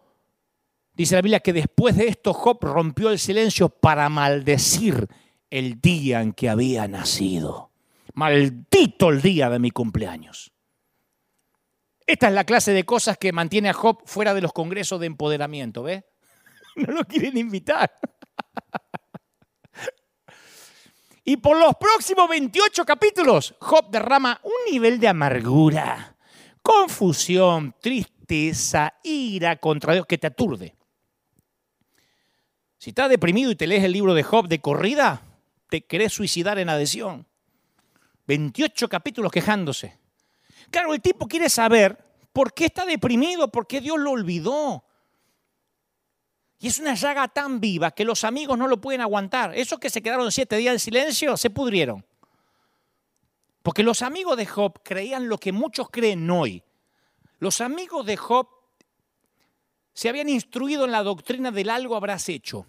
Speaker 1: dice la Biblia que después de esto Job rompió el silencio para maldecir el día en que había nacido. Maldito el día de mi cumpleaños. Esta es la clase de cosas que mantiene a Job fuera de los congresos de empoderamiento, ¿ve? No lo quieren invitar. Y por los próximos 28 capítulos, Job derrama un nivel de amargura, confusión, tristeza, ira contra Dios que te aturde. Si estás deprimido y te lees el libro de Job de corrida, te querés suicidar en adhesión. 28 capítulos quejándose. Claro, el tipo quiere saber por qué está deprimido, por qué Dios lo olvidó, y es una llaga tan viva que los amigos no lo pueden aguantar. Esos que se quedaron siete días en silencio se pudrieron. Porque los amigos de Job creían lo que muchos creen hoy. Los amigos de Job se habían instruido en la doctrina del algo habrás hecho.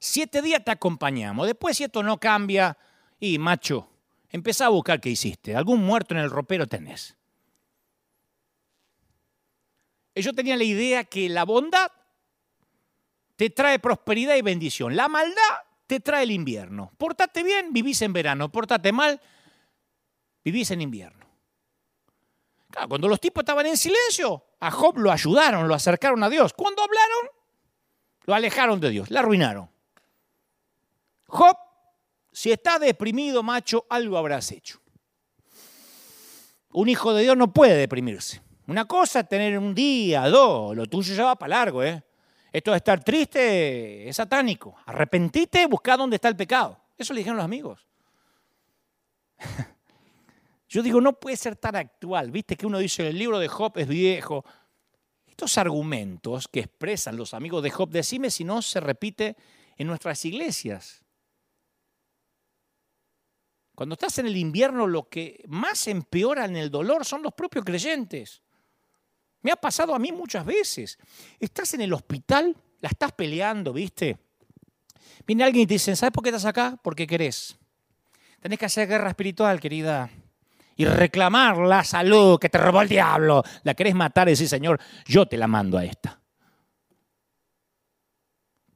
Speaker 1: siete días te acompañamos. Después, si esto no cambia, y macho, empezá a buscar qué hiciste. Algún muerto en el ropero tenés. Ellos tenían la idea que la bondad te trae prosperidad y bendición. La maldad te trae el invierno. Portate bien, vivís en verano. Portate mal, vivís en invierno. Cuando los tipos estaban en silencio, a Job lo ayudaron, lo acercaron a Dios. Cuando hablaron, lo alejaron de Dios, la arruinaron. Job, si está deprimido, macho, algo habrás hecho. Un hijo de Dios no puede deprimirse. Una cosa es tener un día, dos, lo tuyo ya va para largo, ¿eh? Esto de estar triste es satánico. Arrepentite, busca dónde está el pecado. Eso le dijeron los amigos. Yo digo, no puede ser tan actual. Viste que uno dice, el libro de Job es viejo. Estos argumentos que expresan los amigos de Job, decime si no se repite en nuestras iglesias. Cuando estás en el invierno, lo que más empeora en el dolor son los propios creyentes. Me ha pasado a mí muchas veces. Estás en el hospital, la estás peleando, ¿viste? Viene alguien y te dice, ¿sabes por qué estás acá? Porque querés. Tenés que hacer guerra espiritual, querida. Y reclamar la salud que te robó el diablo. La querés matar y decir, Señor, yo te la mando a esta.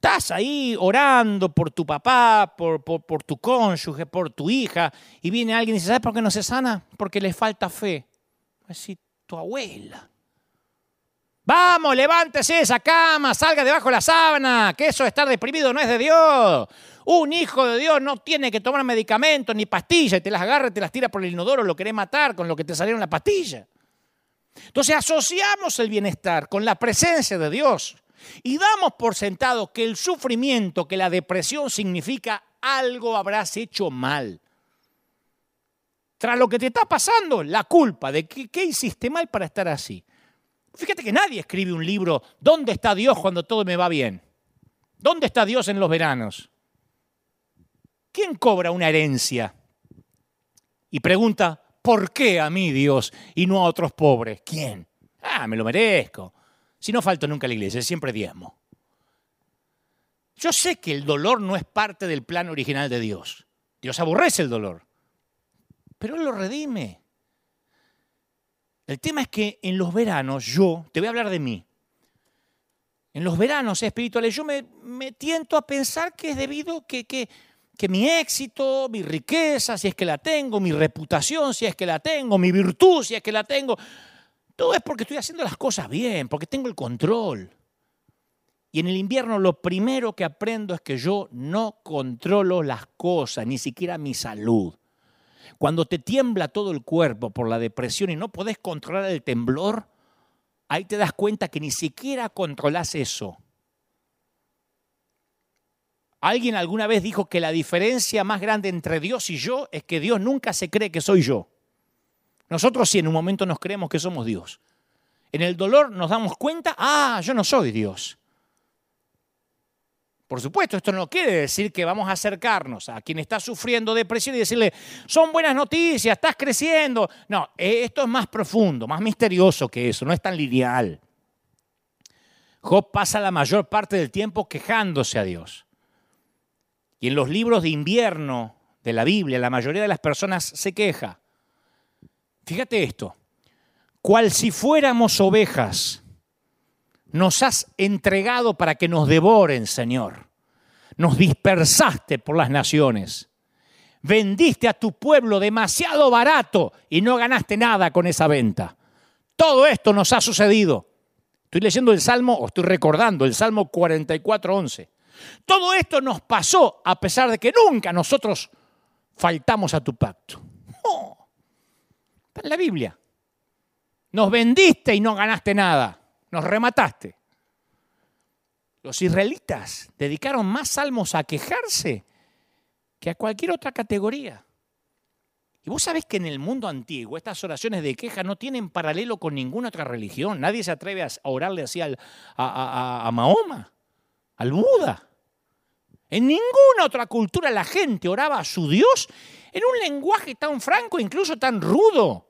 Speaker 1: Estás ahí orando por tu papá, por, por, tu cónyuge, por tu hija, y viene alguien y dice, ¿sabes por qué no se sana? Porque le falta fe. Así, tu abuela. Vamos, levántese esa cama, salga debajo de la sábana, que eso de estar deprimido no es de Dios. Un hijo de Dios no tiene que tomar medicamentos ni pastillas y te las agarra te las tira por el inodoro, lo querés matar con lo que te salieron la pastilla. Entonces asociamos el bienestar con la presencia de Dios y damos por sentado que el sufrimiento, que la depresión significa algo habrás hecho mal. Tras lo que te está pasando, la culpa de que, qué hiciste mal para estar así. Fíjate que nadie escribe un libro, ¿dónde está Dios cuando todo me va bien? ¿Dónde está Dios en los veranos? ¿Quién cobra una herencia? Y pregunta, ¿por qué a mí Dios y no a otros pobres? ¿Quién? Ah, me lo merezco. Si no falto nunca a la iglesia, siempre diezmo. Yo sé que el dolor no es parte del plan original de Dios. Dios aborrece el dolor, pero Él lo redime. El tema es que en los veranos yo, te voy a hablar de mí, en los veranos espirituales yo me, tiento a pensar que es debido que, que, que mi éxito, mi riqueza, si es que la tengo, mi reputación, si es que la tengo, mi virtud, si es que la tengo, todo es porque estoy haciendo las cosas bien, porque tengo el control. Y en el invierno lo primero que aprendo es que yo no controlo las cosas, ni siquiera mi salud. Cuando te tiembla todo el cuerpo por la depresión y no podés controlar el temblor, ahí te das cuenta que ni siquiera controlas eso. Alguien alguna vez dijo que la diferencia más grande entre Dios y yo es que Dios nunca se cree que soy yo. Nosotros sí en un momento nos creemos que somos Dios. En el dolor nos damos cuenta, ah, yo no soy Dios. Por supuesto, esto no quiere decir que vamos a acercarnos a quien está sufriendo depresión y decirle, son buenas noticias, estás creciendo. No, eh, esto es más profundo, más misterioso que eso, no es tan lineal. Job pasa la mayor parte del tiempo quejándose a Dios. Y en los libros de invierno de la Biblia, la mayoría de las personas se queja. Fíjate esto, cual si fuéramos ovejas nos has entregado para que nos devoren, Señor. Nos dispersaste por las naciones. Vendiste a tu pueblo demasiado barato y no ganaste nada con esa venta. Todo esto nos ha sucedido. Estoy leyendo el Salmo, o estoy recordando el Salmo 44, 11. Todo esto nos pasó a pesar de que nunca nosotros faltamos a tu pacto. está en la Biblia. Nos vendiste y no ganaste nada nos remataste. Los israelitas dedicaron más salmos a quejarse que a cualquier otra categoría. Y vos sabés que en el mundo antiguo estas oraciones de queja no tienen paralelo con ninguna otra religión. Nadie se atreve a orarle así a, a Mahoma, al Buda. En ninguna otra cultura la gente oraba a su Dios en un lenguaje tan franco, incluso tan rudo.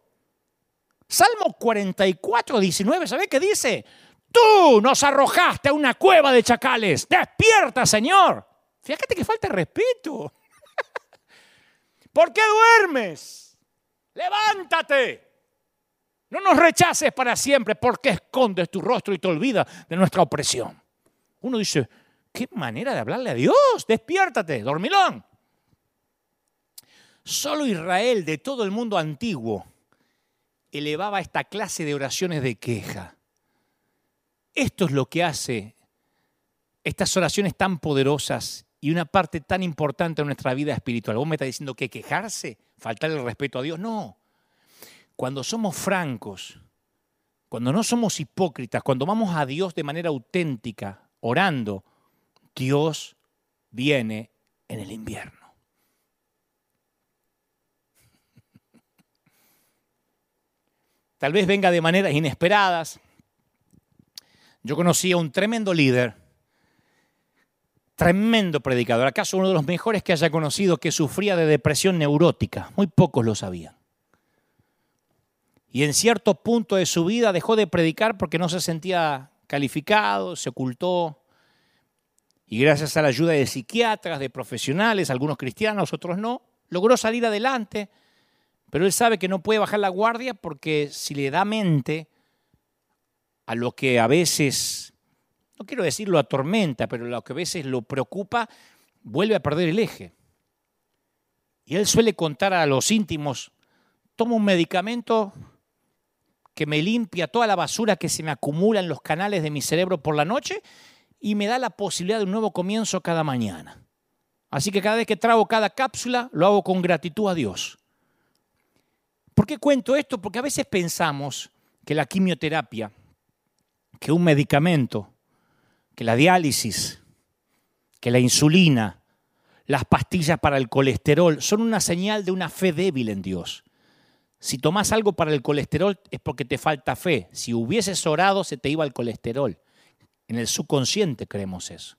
Speaker 1: Salmo 44, 19, ¿sabe qué dice? Tú nos arrojaste a una cueva de chacales. Despierta, Señor. Fíjate que falta respeto. ¿Por qué duermes? Levántate. No nos rechaces para siempre porque escondes tu rostro y te olvidas de nuestra opresión. Uno dice, qué manera de hablarle a Dios. Despiértate, dormilón. Solo Israel de todo el mundo antiguo elevaba esta clase de oraciones de queja. Esto es lo que hace estas oraciones tan poderosas y una parte tan importante de nuestra vida espiritual. ¿Vos me estás diciendo que quejarse, faltar el respeto a Dios? No. Cuando somos francos, cuando no somos hipócritas, cuando vamos a Dios de manera auténtica, orando, Dios viene en el invierno. Tal vez venga de maneras inesperadas. Yo conocí a un tremendo líder tremendo predicador, acaso uno de los mejores que haya conocido, que sufría de depresión neurótica. Muy pocos lo sabían. Y en cierto punto de su vida dejó de predicar porque no se sentía calificado, se ocultó. Y gracias a la ayuda de psiquiatras, de profesionales, algunos cristianos, otros no, logró salir adelante. Pero él sabe que no puede bajar la guardia porque si le da mente a lo que a veces no quiero decir lo atormenta, pero lo que a veces lo preocupa, vuelve a perder el eje. Y él suele contar a los íntimos, tomo un medicamento que me limpia toda la basura que se me acumula en los canales de mi cerebro por la noche y me da la posibilidad de un nuevo comienzo cada mañana. Así que cada vez que trago cada cápsula, lo hago con gratitud a Dios. ¿Por qué cuento esto? Porque a veces pensamos que la quimioterapia, que un medicamento, que la diálisis, que la insulina, las pastillas para el colesterol son una señal de una fe débil en Dios. Si tomas algo para el colesterol es porque te falta fe. Si hubieses orado se te iba el colesterol. En el subconsciente creemos eso.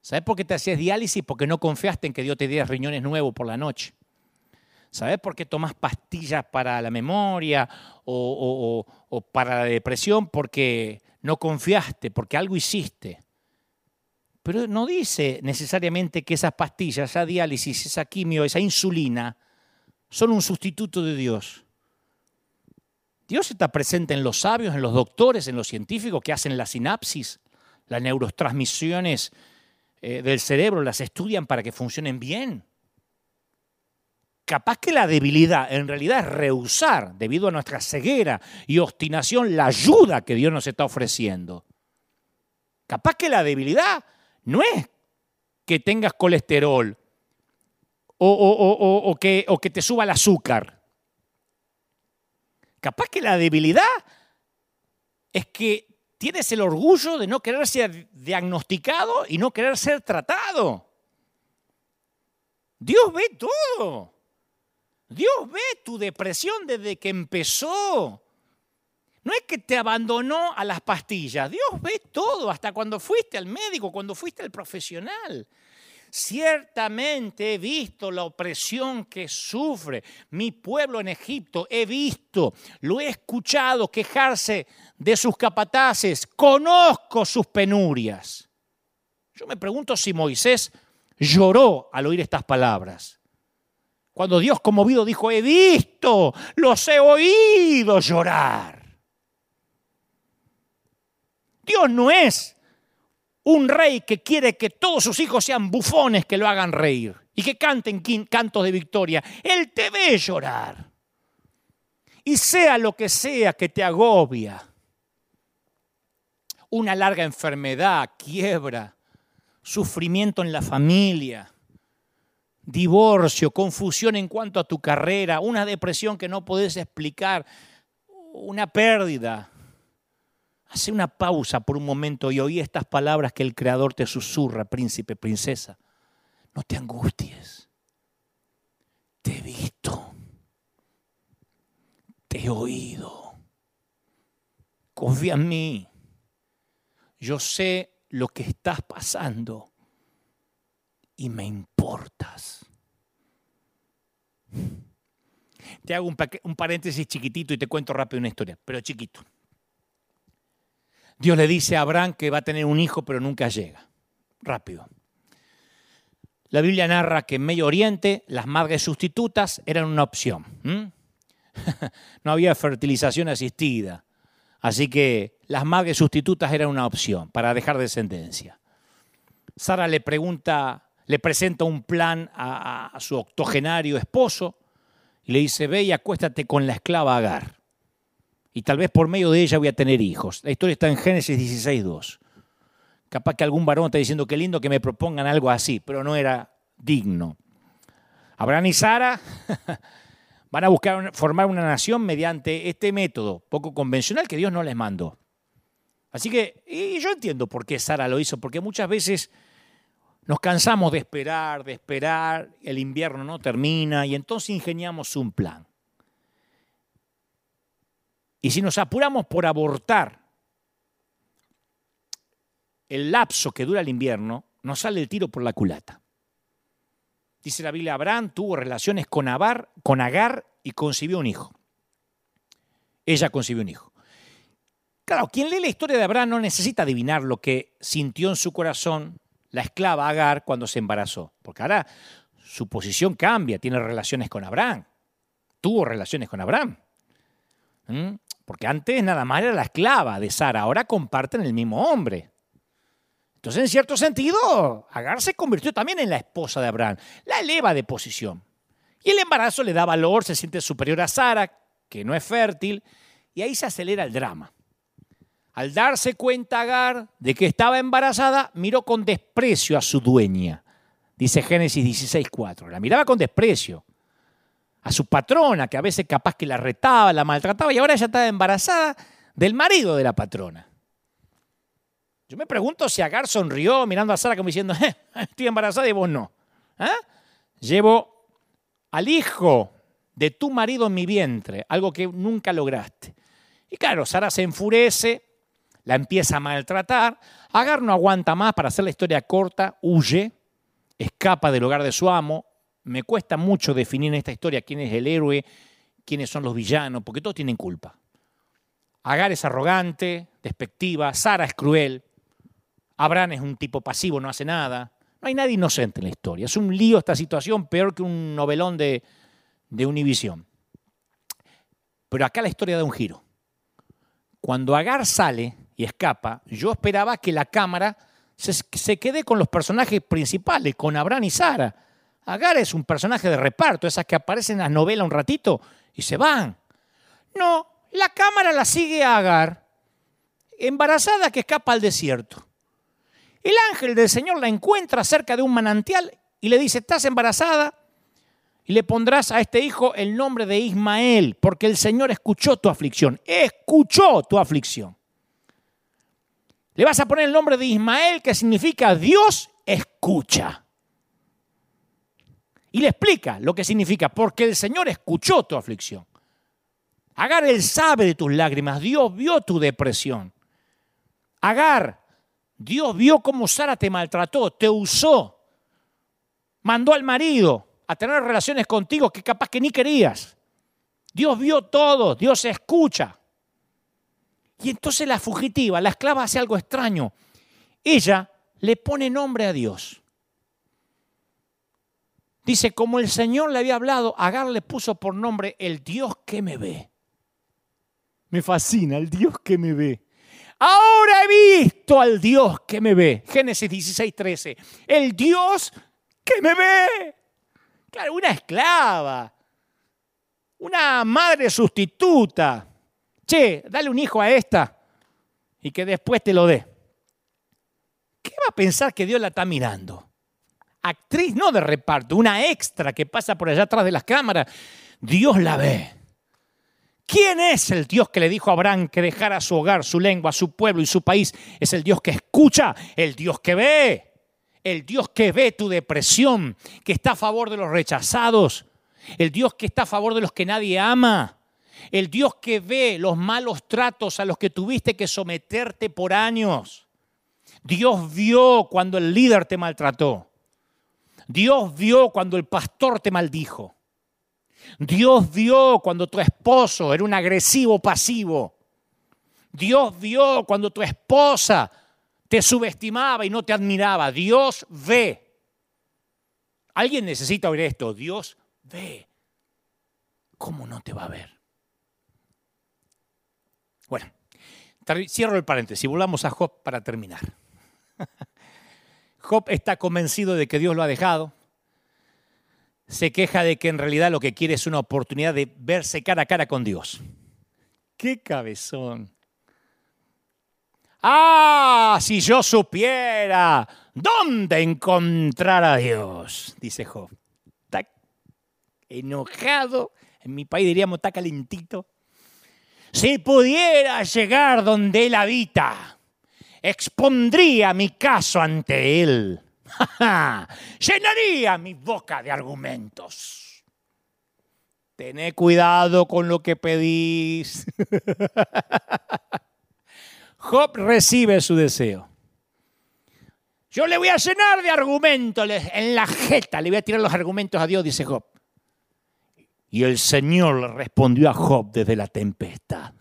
Speaker 1: ¿Sabes por qué te hacías diálisis? Porque no confiaste en que Dios te diera riñones nuevos por la noche. ¿Sabes por qué tomas pastillas para la memoria o, o, para la depresión? Porque no confiaste porque algo hiciste. Pero no dice necesariamente que esas pastillas, esa diálisis, esa quimio, esa insulina, son un sustituto de Dios. Dios está presente en los sabios, en los doctores, en los científicos que hacen la sinapsis, las neurotransmisiones eh, del cerebro, las estudian para que funcionen bien. Capaz que la debilidad en realidad es rehusar, debido a nuestra ceguera y obstinación, la ayuda que Dios nos está ofreciendo. Capaz que la debilidad no es que tengas colesterol o, que, o que te suba el azúcar. Capaz que la debilidad es que tienes el orgullo de no querer ser diagnosticado y no querer ser tratado. Dios ve todo. Dios ve tu depresión desde que empezó. No es que te abandonó a las pastillas, Dios ve todo, hasta cuando fuiste al médico, cuando fuiste al profesional. Ciertamente he visto la opresión que sufre mi pueblo en Egipto, he visto, lo he escuchado quejarse de sus capataces, conozco sus penurias. Yo me pregunto si Moisés lloró al oír estas palabras. Cuando Dios conmovido dijo, he visto, los he oído llorar. Dios no es un rey que quiere que todos sus hijos sean bufones que lo hagan reír y que canten cantos de victoria. Él te ve llorar. Y sea lo que sea que te agobia, una larga enfermedad, quiebra, sufrimiento en la familia, divorcio, confusión en cuanto a tu carrera, una depresión que no puedes explicar, una pérdida. Hace una pausa por un momento y oí estas palabras que el Creador te susurra, príncipe, princesa. No te angusties. Te he visto. Te he oído. Confía en mí. Yo sé lo que estás pasando y me importas. Te hago un, paréntesis chiquitito y te cuento rápido una historia, pero chiquito. Dios le dice a Abraham que va a tener un hijo, pero nunca llega. Rápido. La Biblia narra que en Medio Oriente las madres sustitutas eran una opción. no había fertilización asistida. Así que las madres sustitutas eran una opción para dejar descendencia. Sara le pregunta, le presenta un plan a, a su octogenario esposo y le dice, ve y acuéstate con la esclava Agar. Y tal vez por medio de ella voy a tener hijos. La historia está en Génesis 16.2. Capaz que algún varón está diciendo, qué lindo que me propongan algo así, pero no era digno. Abraham y Sara van a buscar formar una nación mediante este método poco convencional que Dios no les mandó. Así que, y yo entiendo por qué Sara lo hizo, porque muchas veces nos cansamos de esperar, de esperar, el invierno no termina y entonces ingeniamos un plan. Y si nos apuramos por abortar el lapso que dura el invierno, nos sale el tiro por la culata. Dice la Biblia, Abraham tuvo relaciones con, con Agar y concibió un hijo. Ella concibió un hijo. Claro, quien lee la historia de Abraham no necesita adivinar lo que sintió en su corazón la esclava Agar cuando se embarazó, porque ahora su posición cambia, tiene relaciones con Abraham, tuvo relaciones con Abraham. ¿Mm? Porque antes nada más era la esclava de Sara, ahora comparten el mismo hombre. Entonces, en cierto sentido, Agar se convirtió también en la esposa de Abraham, la eleva de posición. Y el embarazo le da valor, se siente superior a Sara, que no es fértil, y ahí se acelera el drama. Al darse cuenta Agar de que estaba embarazada, miró con desprecio a su dueña. Dice Génesis 16:4. La miraba con desprecio. A su patrona, que a veces capaz que la retaba, la maltrataba, y ahora ella estaba embarazada del marido de la patrona. Yo me pregunto si Agar sonrió mirando a Sara como diciendo, eh, estoy embarazada y vos no. ¿Ah? Llevo al hijo de tu marido en mi vientre, algo que nunca lograste. Y claro, Sara se enfurece, la empieza a maltratar. Agar no aguanta más, para hacer la historia corta, huye, escapa del hogar de su amo. Me cuesta mucho definir en esta historia quién es el héroe, quiénes son los villanos, porque todos tienen culpa. Agar es arrogante, despectiva, Sara es cruel, Abraham es un tipo pasivo, no hace nada. No hay nadie inocente en la historia. Es un lío esta situación, peor que un novelón de, de. Pero acá la historia da un giro. Cuando Agar sale y escapa, yo esperaba que la cámara se, se, quede con los personajes principales, con Abraham y Sara. Agar es un personaje de reparto, esas que aparecen en las novelas un ratito y se van. No, la cámara la sigue a Agar, embarazada que escapa al desierto. El ángel del Señor la encuentra cerca de un manantial y le dice, estás embarazada y le pondrás a este hijo el nombre de Ismael, porque el Señor escuchó tu aflicción, escuchó tu aflicción. Le vas a poner el nombre de Ismael, que significa Dios escucha. Y le explica lo que significa, porque el Señor escuchó tu aflicción. Agar, Él sabe de tus lágrimas, Dios vio tu depresión. Agar, Dios vio cómo Sara te maltrató, te usó, mandó al marido a tener relaciones contigo que capaz que ni querías. Dios vio todo, Dios escucha. Y entonces la fugitiva, la esclava hace algo extraño. Ella le pone nombre a Dios. Dice, como el Señor le había hablado, Agar le puso por nombre el Dios que me ve. Me fascina, el Dios que me ve. Ahora he visto al Dios que me ve. Génesis 16, 13. El Dios que me ve. Claro, una esclava. Una madre sustituta. Che, dale un hijo a esta y que después te lo dé. ¿Qué va a pensar que Dios la está mirando? Actriz no de reparto, una extra que pasa por allá atrás de las cámaras. Dios la ve. ¿Quién es el Dios que le dijo a Abraham que dejara su hogar, su lengua, su pueblo y su país? Es el Dios que escucha, el Dios que ve, el Dios que ve tu depresión, que está a favor de los rechazados, el Dios que está a favor de los que nadie ama, el Dios que ve los malos tratos a los que tuviste que someterte por años. Dios vio cuando el líder te maltrató. Dios vio cuando el pastor te maldijo. Dios vio cuando tu esposo era un agresivo pasivo. Dios vio cuando tu esposa te subestimaba y no te admiraba. Dios ve. Alguien necesita oír esto. Dios ve. ¿Cómo no te va a ver? Bueno, cierro el paréntesis. Volvamos a Job para terminar. Job está convencido de que Dios lo ha dejado. Se queja de que en realidad lo que quiere es una oportunidad de verse cara a cara con Dios. ¡Qué cabezón! Ah, si yo supiera dónde encontrar a Dios, dice Job. Enojado, en mi país diríamos está calentito. Si pudiera llegar donde Él habita, expondría mi caso ante Él. Llenaría mi boca de argumentos. Tené cuidado con lo que pedís. Job recibe su deseo. Yo le voy a llenar de argumentos en la jeta, le voy a tirar los argumentos a Dios, dice Job. Y el Señor le respondió a Job desde la tempestad.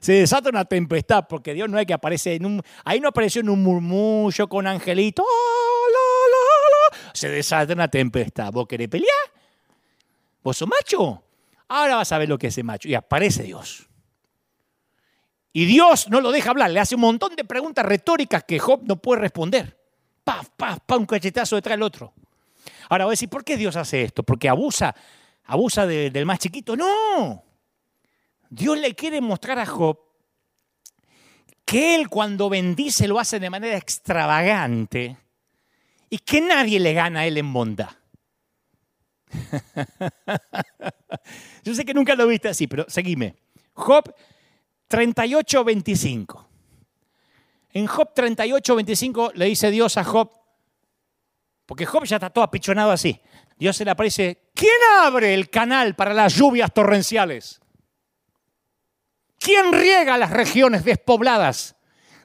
Speaker 1: Se desata una tempestad porque Dios no es que aparece en un... Ahí no apareció en un murmullo con angelito. Ah, Se desata una tempestad. ¿Vos querés pelear? ¿Vos sos macho? Ahora vas a ver lo que es ese macho. Y aparece Dios. Y Dios no lo deja hablar, le hace un montón de preguntas retóricas que Job no puede responder. Paf, paf, paf, un cachetazo detrás del otro. Ahora voy a decir, ¿por qué Dios hace esto? ¿Porque abusa, abusa del más chiquito? No. Dios le quiere mostrar a Job que él cuando bendice lo hace de manera extravagante y que nadie le gana a él en bondad. Yo sé que nunca lo viste así, pero seguime. Job 38, 25. En Job 38, 25 le dice Dios a Job, porque Job ya está todo apichonado así. Dios se le aparece, ¿quién abre el canal para las lluvias torrenciales? ¿Quién riega las regiones despobladas,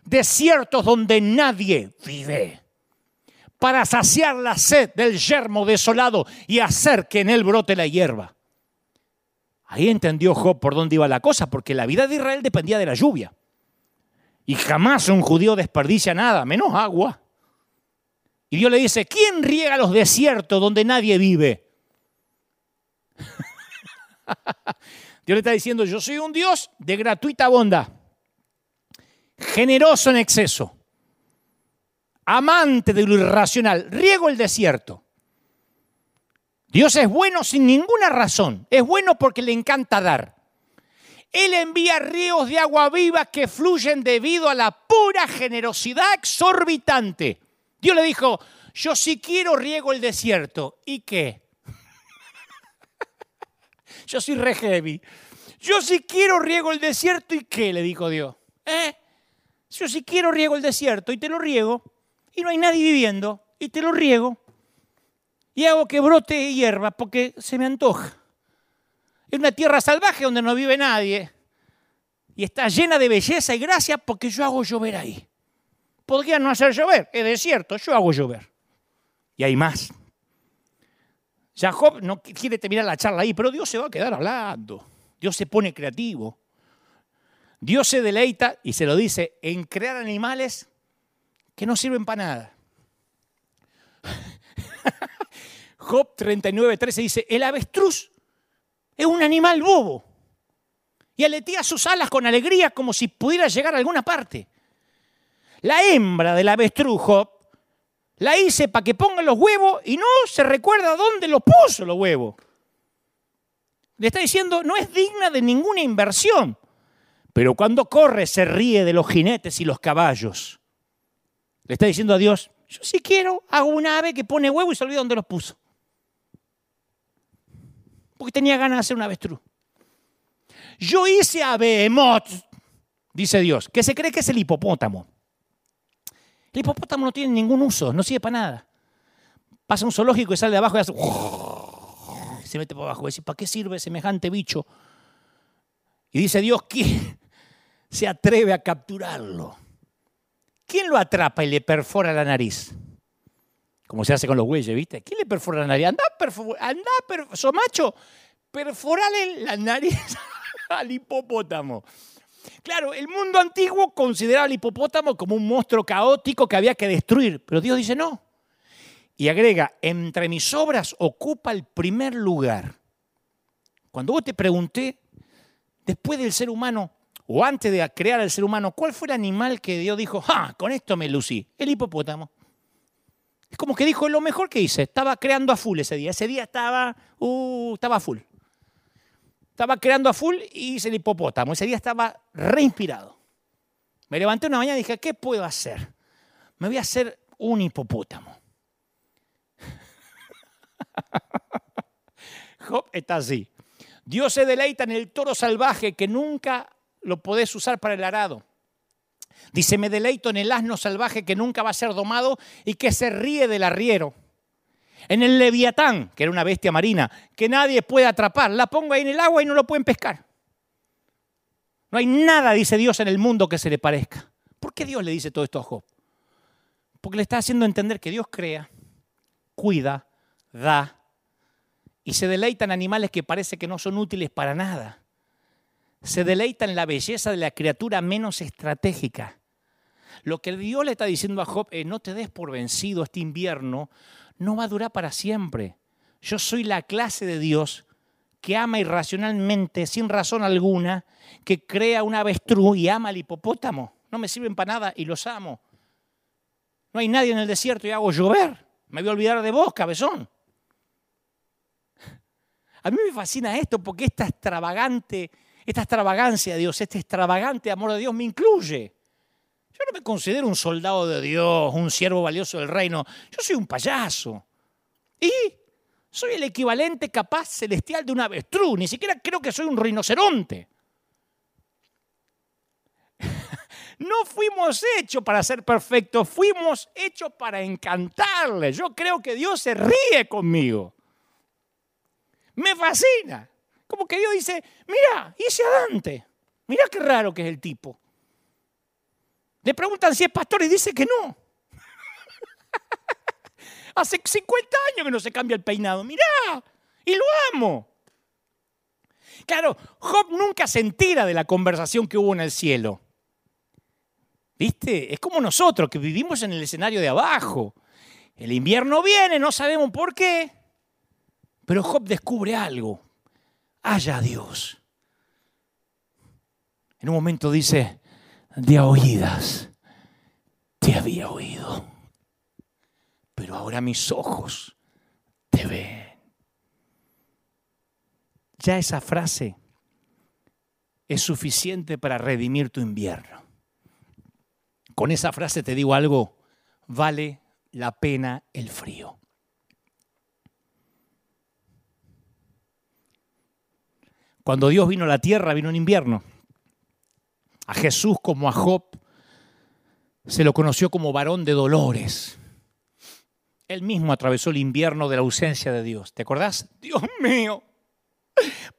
Speaker 1: desiertos donde nadie vive? Para saciar la sed del yermo desolado y hacer que en él brote la hierba. Ahí entendió Job por dónde iba la cosa, porque la vida de Israel dependía de la lluvia. Y jamás un judío desperdicia nada, menos agua. Y Dios le dice, ¿quién riega los desiertos donde nadie vive? Dios le está diciendo, yo soy un Dios de gratuita bondad, generoso en exceso, amante de lo irracional, riego el desierto. Dios es bueno sin ninguna razón. Es bueno porque le encanta dar. Él envía ríos de agua viva que fluyen debido a la pura generosidad exorbitante. Dios le dijo, yo si quiero riego el desierto. ¿Y qué? Yo soy re. Yo si quiero riego el desierto. ¿Y qué? Le dijo Dios. ¿Eh? Yo si quiero riego el desierto y te lo riego. Y no hay nadie viviendo. Y te lo riego y hago que brote hierba porque se me antoja. Es una tierra salvaje donde no vive nadie y está llena de belleza y gracia porque yo hago llover ahí. Podría no hacer llover, es desierto, yo hago llover. Y hay más. Jacob no quiere terminar la charla ahí, pero Dios se va a quedar hablando. Dios se pone creativo. Dios se deleita, y se lo dice, en crear animales que no sirven para nada. Job 39, 13 dice, el avestruz es un animal bobo y aletea sus alas con alegría como si pudiera llegar a alguna parte. La hembra del avestruz, Job, la hice para que ponga los huevos y no se recuerda dónde los puso los huevos. Le está diciendo, no es digna de ninguna inversión, pero cuando corre se ríe de los jinetes y los caballos. Le está diciendo a Dios, yo si quiero hago un ave que pone huevo y se olvida dónde los puso porque tenía ganas de hacer un avestruz. Yo hice a Behemoth, dice Dios, que se cree que es el hipopótamo. El hipopótamo no tiene ningún uso, no sirve para nada. Pasa un zoológico y sale de abajo y hace... Se mete para abajo y dice, ¿para qué sirve semejante bicho? Y dice Dios, ¿quién se atreve a capturarlo? ¿Quién lo atrapa y le perfora la nariz? como se hace con los güeyes, ¿viste? ¿Quién le perfora la nariz? Anda, anda, so macho, perforale la nariz al hipopótamo. Claro, el mundo antiguo consideraba al hipopótamo como un monstruo caótico que había que destruir, pero Dios dice no. Y agrega, entre mis obras ocupa el primer lugar. Cuando vos te pregunté, después del ser humano, o antes de crear al ser humano, ¿cuál fue el animal que Dios dijo, ¡ah! Con esto me lucí. El hipopótamo. Es como que dijo, lo mejor que hice. Estaba creando a full ese día. Ese día estaba, uh, estaba full. Estaba creando a full y hice el hipopótamo. Ese día estaba reinspirado. Me levanté una mañana y dije, ¿qué puedo hacer? Me voy a hacer un hipopótamo. Job está así. Dios se deleita en el toro salvaje que nunca lo podés usar para el arado. Dice, me deleito en el asno salvaje que nunca va a ser domado y que se ríe del arriero. En el leviatán, que era una bestia marina, que nadie puede atrapar. La pongo ahí en el agua y no lo pueden pescar. No hay nada, dice Dios, en el mundo que se le parezca. ¿Por qué Dios le dice todo esto a Job? Porque le está haciendo entender que Dios crea, cuida, da y se deleita en animales que parece que no son útiles para nada se deleita en la belleza de la criatura menos estratégica. Lo que Dios le está diciendo a Job es, no te des por vencido este invierno, no va a durar para siempre. Yo soy la clase de Dios que ama irracionalmente, sin razón alguna, que crea un avestruz y ama al hipopótamo. No me sirven para nada y los amo. No hay nadie en el desierto y hago llover. Me voy a olvidar de vos, cabezón. A mí me fascina esto porque esta extravagante esta extravagancia de Dios, este extravagante amor de Dios me incluye. Yo no me considero un soldado de Dios, un siervo valioso del reino. Yo soy un payaso. Y soy el equivalente capaz celestial de un avestruz. Ni siquiera creo que soy un rinoceronte. No fuimos hechos para ser perfectos, fuimos hechos para encantarle. Yo creo que Dios se ríe conmigo. Me fascina. Como que Dios dice, mira, hice a Dante. Mira qué raro que es el tipo. Le preguntan si es pastor y dice que no. Hace 50 años que no se cambia el peinado. Mirá, y lo amo. Claro, Job nunca se entera de la conversación que hubo en el cielo. ¿Viste? Es como nosotros que vivimos en el escenario de abajo. El invierno viene, no sabemos por qué. Pero Job descubre algo haya Dios. En un momento dice, de oídas te había oído, pero ahora mis ojos te ven. Ya esa frase es suficiente para redimir tu invierno. Con esa frase te digo algo, vale la pena el frío. Cuando Dios vino a la tierra, vino en invierno. A Jesús como a Job se lo conoció como varón de dolores. Él mismo atravesó el invierno de la ausencia de Dios. ¿Te acordás? Dios mío,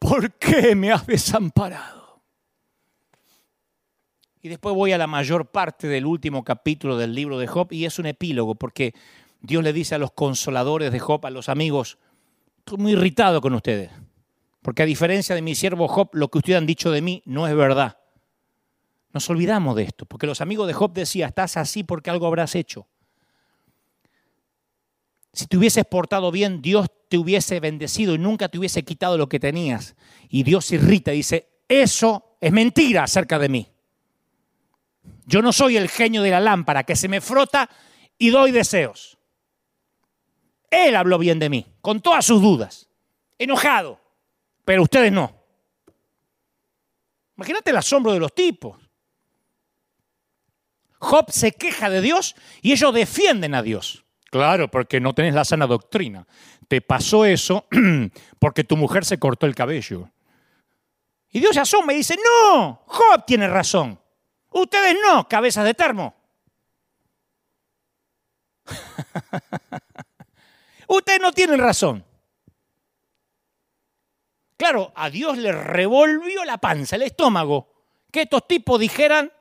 Speaker 1: ¿por qué me has desamparado? Y después voy a la mayor parte del último capítulo del libro de Job y es un epílogo porque Dios le dice a los consoladores de Job, a los amigos, estoy muy irritado con ustedes. Porque a diferencia de mi siervo Job, lo que ustedes han dicho de mí no es verdad. Nos olvidamos de esto, porque los amigos de Job decían, estás así porque algo habrás hecho. Si te hubieses portado bien, Dios te hubiese bendecido y nunca te hubiese quitado lo que tenías. Y Dios irrita y dice, eso es mentira acerca de mí. Yo no soy el genio de la lámpara que se me frota y doy deseos. Él habló bien de mí, con todas sus dudas, enojado pero ustedes no. Imagínate el asombro de los tipos. Job se queja de Dios y ellos defienden a Dios. Claro, porque no tenés la sana doctrina. Te pasó eso porque tu mujer se cortó el cabello. Y Dios se asoma y dice, no, Job tiene razón. Ustedes no, cabezas de termo. Ustedes no tienen razón. Claro, a Dios le revolvió la panza, el estómago, que estos tipos dijeran,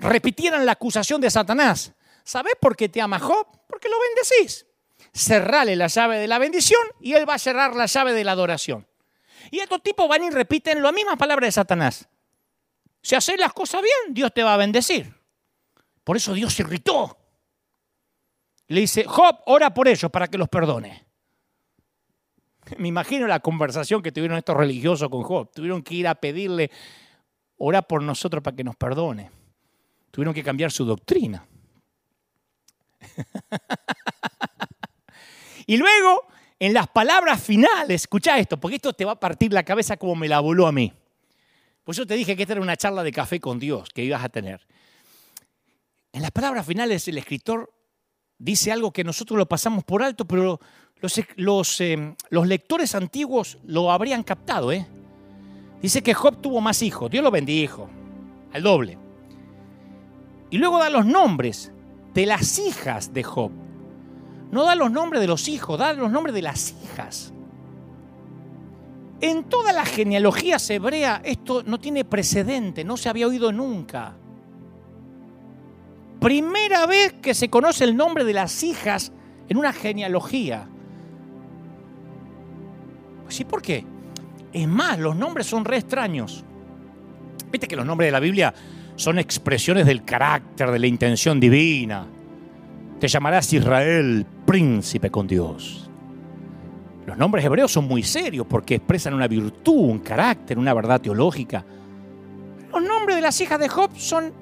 Speaker 1: repitieran la acusación de Satanás. ¿Sabes por qué te ama Job? Porque lo bendecís. Cerrale la llave de la bendición y él va a cerrar la llave de la adoración. Y estos tipos van y repiten las mismas palabras de Satanás. Si haces las cosas bien, Dios te va a bendecir. Por eso Dios se irritó. Le dice, Job, ora por ellos para que los perdone. Me imagino la conversación que tuvieron estos religiosos con Job. Tuvieron que ir a pedirle, ora por nosotros para que nos perdone. Tuvieron que cambiar su doctrina. y luego, en las palabras finales, escucha esto, porque esto te va a partir la cabeza como me la voló a mí. Pues yo te dije que esta era una charla de café con Dios que ibas a tener. En las palabras finales el escritor dice algo que nosotros lo pasamos por alto, pero los, los lectores antiguos lo habrían captado. ¿eh? Dice que Job tuvo más hijos, Dios lo bendijo, al doble. Y luego da los nombres de las hijas de Job. No da los nombres de los hijos, da los nombres de las hijas. En toda la genealogía hebrea esto no tiene precedente, no se había oído nunca. Primera vez que se conoce el nombre de las hijas en una genealogía. Sí, ¿por qué? Es más, los nombres son re extraños. Viste que los nombres de la Biblia son expresiones del carácter, de la intención divina. Te llamarás Israel, príncipe con Dios. Los nombres hebreos son muy serios porque expresan una virtud, un carácter, una verdad teológica. Los nombres de las hijas de Job son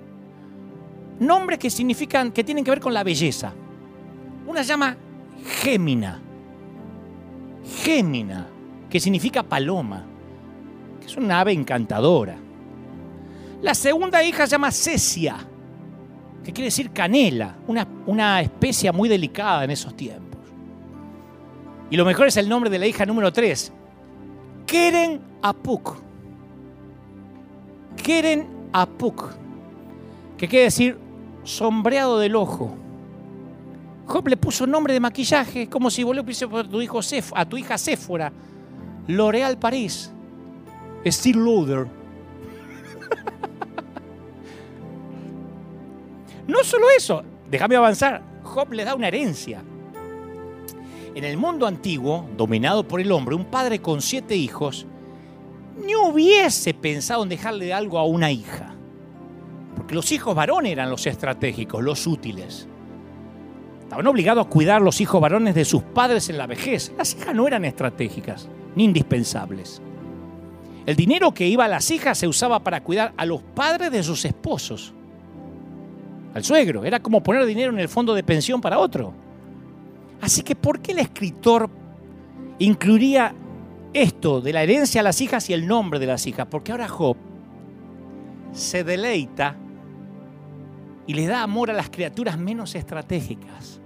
Speaker 1: nombres que significan, que tienen que ver con la belleza. Una llama Gémina. Gémina, que significa paloma, que es una ave encantadora. La segunda hija se llama Cecia, que quiere decir canela, una, una especia muy delicada en esos tiempos. Y lo mejor es el nombre de la hija número 3, Keren Apuk. Keren Apuk, que quiere decir sombreado del ojo. Job le puso nombre de maquillaje, como si vos le a tu, hijo a tu hija Séfora, L'Oréal París, Steel Lauder. No solo eso, déjame avanzar, Job le da una herencia. En el mundo antiguo, dominado por el hombre, un padre con siete hijos ni hubiese pensado en dejarle algo a una hija. Porque los hijos varones eran los estratégicos, los útiles. Estaban obligados a cuidar los hijos varones de sus padres en la vejez. Las hijas no eran estratégicas ni indispensables. El dinero que iba a las hijas se usaba para cuidar a los padres de sus esposos. Al suegro. Era como poner dinero en el fondo de pensión para otro. Así que, ¿por qué el escritor incluiría esto de la herencia a las hijas y el nombre de las hijas? Porque ahora Job se deleita y le da amor a las criaturas menos estratégicas.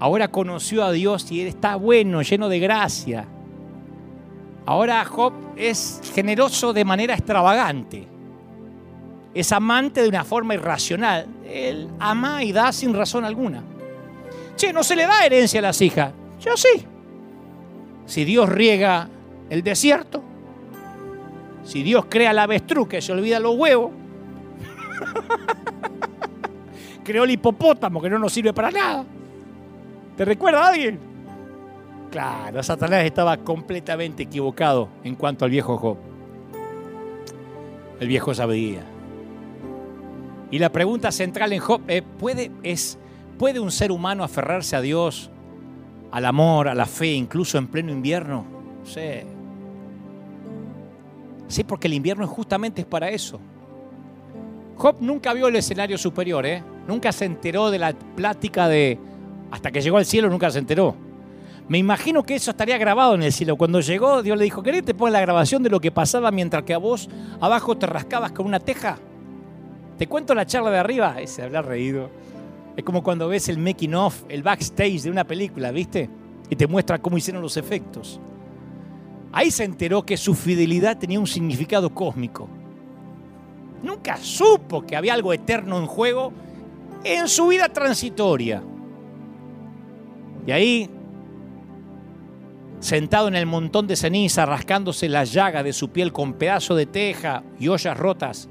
Speaker 1: Ahora conoció a Dios y él está bueno, lleno de gracia. Ahora Job es generoso de manera extravagante. Es amante de una forma irracional. Él ama y da sin razón alguna. Che, no se le da herencia a las hijas. Yo sí. Si Dios riega el desierto, si Dios crea la avestruz que se olvida los huevos, Creó el hipopótamo que no nos sirve para nada. ¿Te recuerda a alguien? Claro, Satanás estaba completamente equivocado en cuanto al viejo Job. El viejo sabía. Y la pregunta central en Job eh, ¿puede, es, ¿puede un ser humano aferrarse a Dios, al amor, a la fe, incluso en pleno invierno? Sí. Sí, porque el invierno justamente es para eso. Job nunca vio el escenario superior, ¿eh? Nunca se enteró de la plática de... Hasta que llegó al cielo nunca se enteró. Me imagino que eso estaría grabado en el cielo. Cuando llegó, Dios le dijo, ¿querés te pongo la grabación de lo que pasaba mientras que a vos abajo te rascabas con una teja? Te cuento la charla de arriba. Ese habrá reído. Es como cuando ves el making of, el backstage de una película, ¿viste? Y te muestra cómo hicieron los efectos. Ahí se enteró que su fidelidad tenía un significado cósmico nunca supo que había algo eterno en juego en su vida transitoria. Y ahí, sentado en el montón de ceniza, rascándose la llaga de su piel con pedazo de teja y ollas rotas,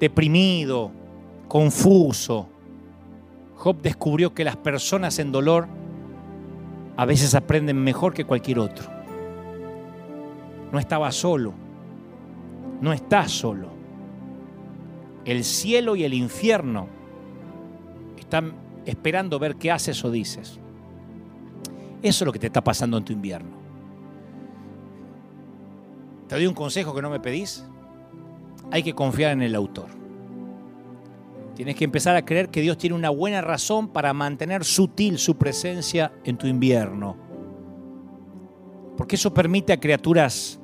Speaker 1: deprimido, confuso, Job descubrió que las personas en dolor a veces aprenden mejor que cualquier otro. No estaba solo, no está solo el cielo y el infierno están esperando ver qué haces o dices. Eso es lo que te está pasando en tu invierno. Te doy un consejo que no me pedís. Hay que confiar en el autor. Tienes que empezar a creer que Dios tiene una buena razón para mantener sutil su presencia en tu invierno. Porque eso permite a criaturas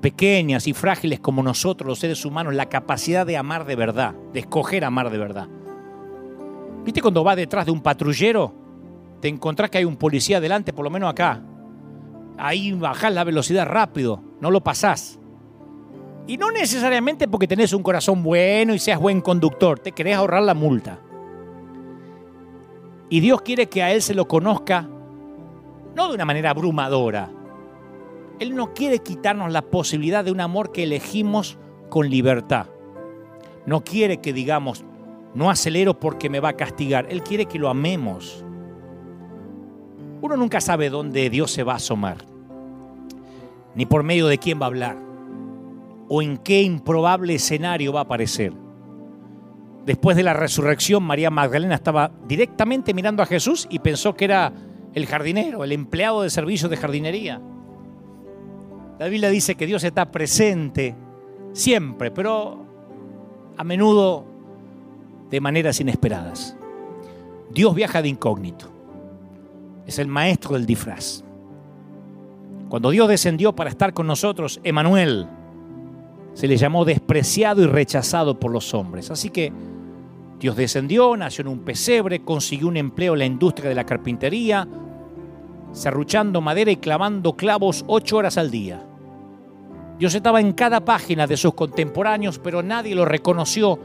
Speaker 1: pequeñas y frágiles como nosotros, los seres humanos, la capacidad de amar de verdad, de escoger amar de verdad. ¿Viste cuando vas detrás de un patrullero? Te encontrás que hay un policía delante, por lo menos acá. Ahí bajás la velocidad rápido, no lo pasás. Y no necesariamente porque tenés un corazón bueno y seas buen conductor, te querés ahorrar la multa. Y Dios quiere que a Él se lo conozca, no de una manera abrumadora. Él no quiere quitarnos la posibilidad de un amor que elegimos con libertad. No quiere que digamos, no acelero porque me va a castigar. Él quiere que lo amemos. Uno nunca sabe dónde Dios se va a asomar, ni por medio de quién va a hablar, o en qué improbable escenario va a aparecer. Después de la resurrección, María Magdalena estaba directamente mirando a Jesús y pensó que era el jardinero, el empleado de servicio de jardinería. La Biblia dice que Dios está presente siempre, pero a menudo de maneras inesperadas. Dios viaja de incógnito. Es el maestro del disfraz. Cuando Dios descendió para estar con nosotros, Emanuel se le llamó despreciado y rechazado por los hombres. Así que Dios descendió, nació en un pesebre, consiguió un empleo en la industria de la carpintería, serruchando madera y clavando clavos ocho horas al día. Dios estaba en cada página de sus contemporáneos, pero nadie lo reconoció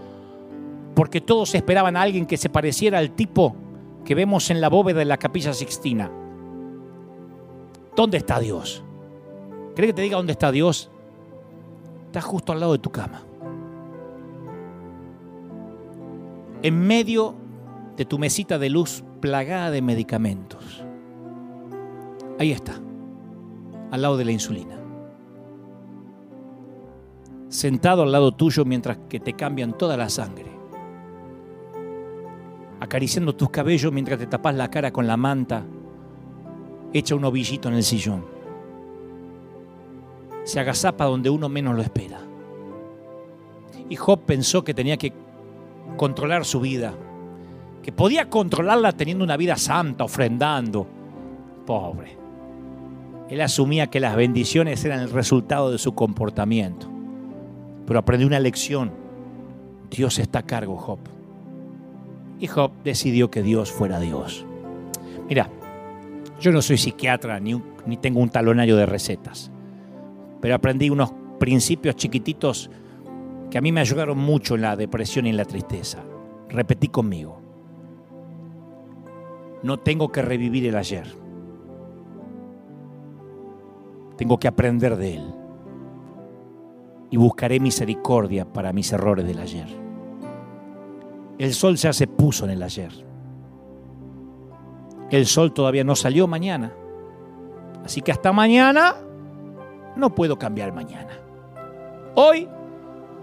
Speaker 1: porque todos esperaban a alguien que se pareciera al tipo que vemos en la bóveda de la capilla sixtina. ¿Dónde está Dios? ¿Cree que te diga dónde está Dios? Está justo al lado de tu cama. En medio de tu mesita de luz plagada de medicamentos. Ahí está, al lado de la insulina. Sentado al lado tuyo mientras que te cambian toda la sangre acariciando tus cabellos mientras te tapas la cara con la manta, echa un ovillito en el sillón. Se agazapa donde uno menos lo espera. Y Job pensó que tenía que controlar su vida, que podía controlarla teniendo una vida santa, ofrendando. Pobre. Él asumía que las bendiciones eran el resultado de su comportamiento. Pero aprendió una lección. Dios está a cargo, Job y Job decidió que Dios fuera Dios. Mira, yo no soy psiquiatra ni, ni tengo un talonario de recetas, pero aprendí unos principios chiquititos que a mí me ayudaron mucho en la depresión y en la tristeza. Repetí conmigo. No tengo que revivir el ayer. Tengo que aprender de él. Y buscaré misericordia para mis errores del ayer. El sol ya se puso en el ayer. El sol todavía no salió mañana. Así que hasta mañana no puedo cambiar mañana. Hoy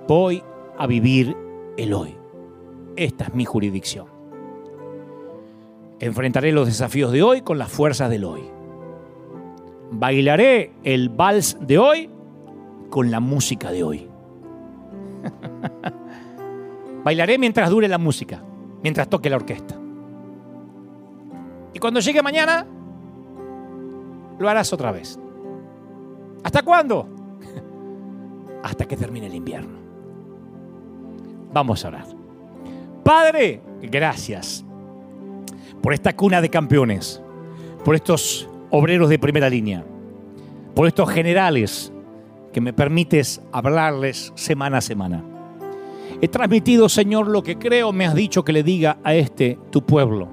Speaker 1: voy a vivir el hoy. Esta es mi jurisdicción. Enfrentaré los desafíos de hoy con las fuerzas del hoy. Bailaré el vals de hoy con la música de hoy. Bailaré mientras dure la música, mientras toque la orquesta. Y cuando llegue mañana, lo harás otra vez. ¿Hasta cuándo? Hasta que termine el invierno. Vamos a orar. Padre, gracias por esta cuna de campeones, por estos obreros de primera línea, por estos generales que me permites hablarles semana a semana. He transmitido, Señor, lo que creo me has dicho que le diga a este tu pueblo,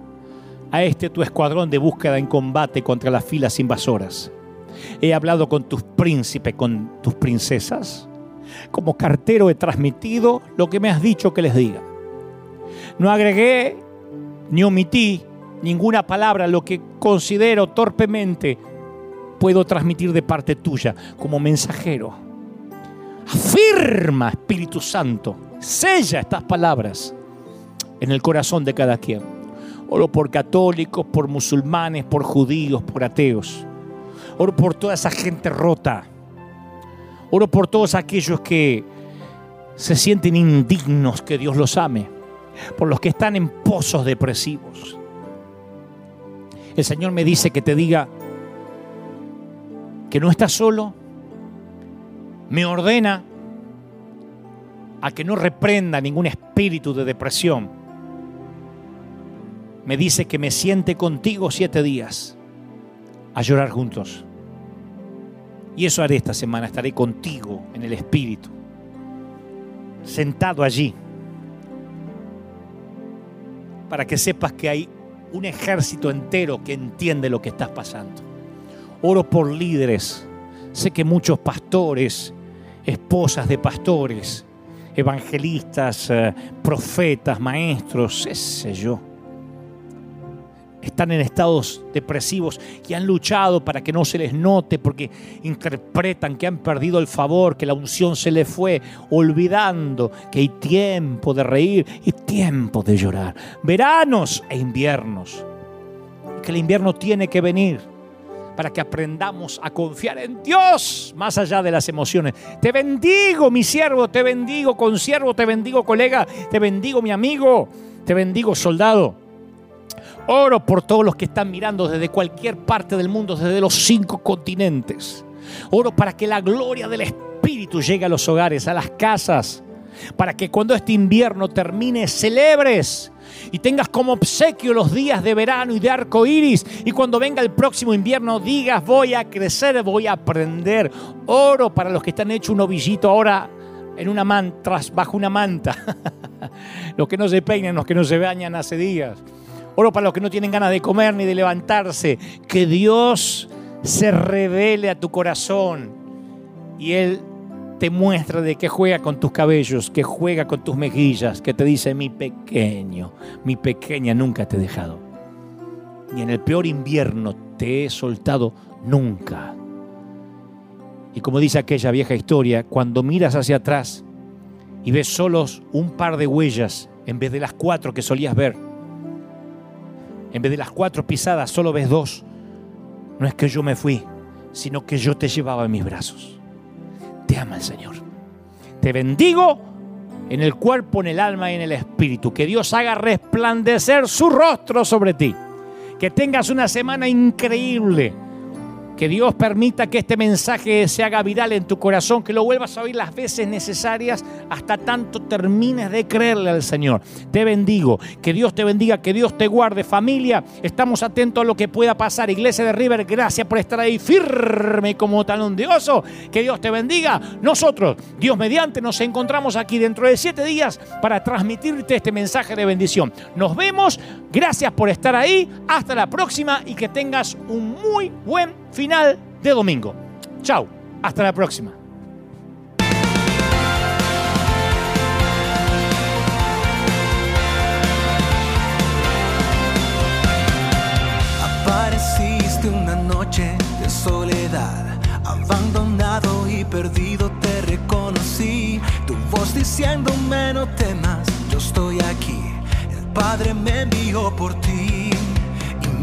Speaker 1: a este tu escuadrón de búsqueda en combate contra las filas invasoras. He hablado con tus príncipes, con tus princesas. Como cartero he transmitido lo que me has dicho que les diga. No agregué ni omití ninguna palabra, lo que considero torpemente puedo transmitir de parte tuya como mensajero. Afirma, Espíritu Santo, Sella estas palabras en el corazón de cada quien. Oro por católicos, por musulmanes, por judíos, por ateos. Oro por toda esa gente rota. Oro por todos aquellos que se sienten indignos que Dios los ame. Por los que están en pozos depresivos. El Señor me dice que te diga que no estás solo. Me ordena a que no reprenda ningún espíritu de depresión. Me dice que me siente contigo siete días a llorar juntos. Y eso haré esta semana, estaré contigo en el espíritu, sentado allí, para que sepas que hay un ejército entero que entiende lo que estás pasando. Oro por líderes. Sé que muchos pastores, esposas de pastores, evangelistas, eh, profetas, maestros, ese yo, están en estados depresivos y han luchado para que no se les note porque interpretan que han perdido el favor, que la unción se les fue, olvidando que hay tiempo de reír y tiempo de llorar, veranos e inviernos, que el invierno tiene que venir para que aprendamos a confiar en Dios más allá de las emociones. Te bendigo, mi siervo, te bendigo, consiervo, te bendigo, colega, te bendigo, mi amigo, te bendigo, soldado. Oro por todos los que están mirando desde cualquier parte del mundo, desde los cinco continentes. Oro para que la gloria del Espíritu llegue a los hogares, a las casas, para que cuando este invierno termine celebres y tengas como obsequio los días de verano y de arco iris. Y cuando venga el próximo invierno digas: Voy a crecer, voy a aprender. Oro para los que están hechos un ovillito ahora en una manta, bajo una manta. los que no se peinan, los que no se bañan hace días. Oro para los que no tienen ganas de comer ni de levantarse. Que Dios se revele a tu corazón y Él te muestra de que juega con tus cabellos, que juega con tus mejillas, que te dice, mi pequeño, mi pequeña, nunca te he dejado. Ni en el peor invierno te he soltado nunca. Y como dice aquella vieja historia, cuando miras hacia atrás y ves solos un par de huellas en vez de las cuatro que solías ver, en vez de las cuatro pisadas solo ves dos, no es que yo me fui, sino que yo te llevaba en mis brazos. Te ama el Señor. Te bendigo en el cuerpo, en el alma y en el espíritu. Que Dios haga resplandecer su rostro sobre ti. Que tengas una semana increíble que Dios permita que este mensaje se haga viral en tu corazón, que lo vuelvas a oír las veces necesarias hasta tanto termines de creerle al Señor. Te bendigo, que Dios te bendiga, que Dios te guarde. Familia, estamos atentos a lo que pueda pasar. Iglesia de River, gracias por estar ahí firme como talón de. Que Dios te bendiga. Nosotros, Dios mediante, nos encontramos aquí dentro de siete días para transmitirte este mensaje de bendición. Nos vemos, gracias por estar ahí. Hasta la próxima y que tengas un muy buen final de domingo. Chao, hasta la próxima.
Speaker 2: Apareciste una noche de soledad, abandonado y perdido te reconocí. Tu voz diciéndome no temas, yo estoy aquí. El Padre me envió por ti.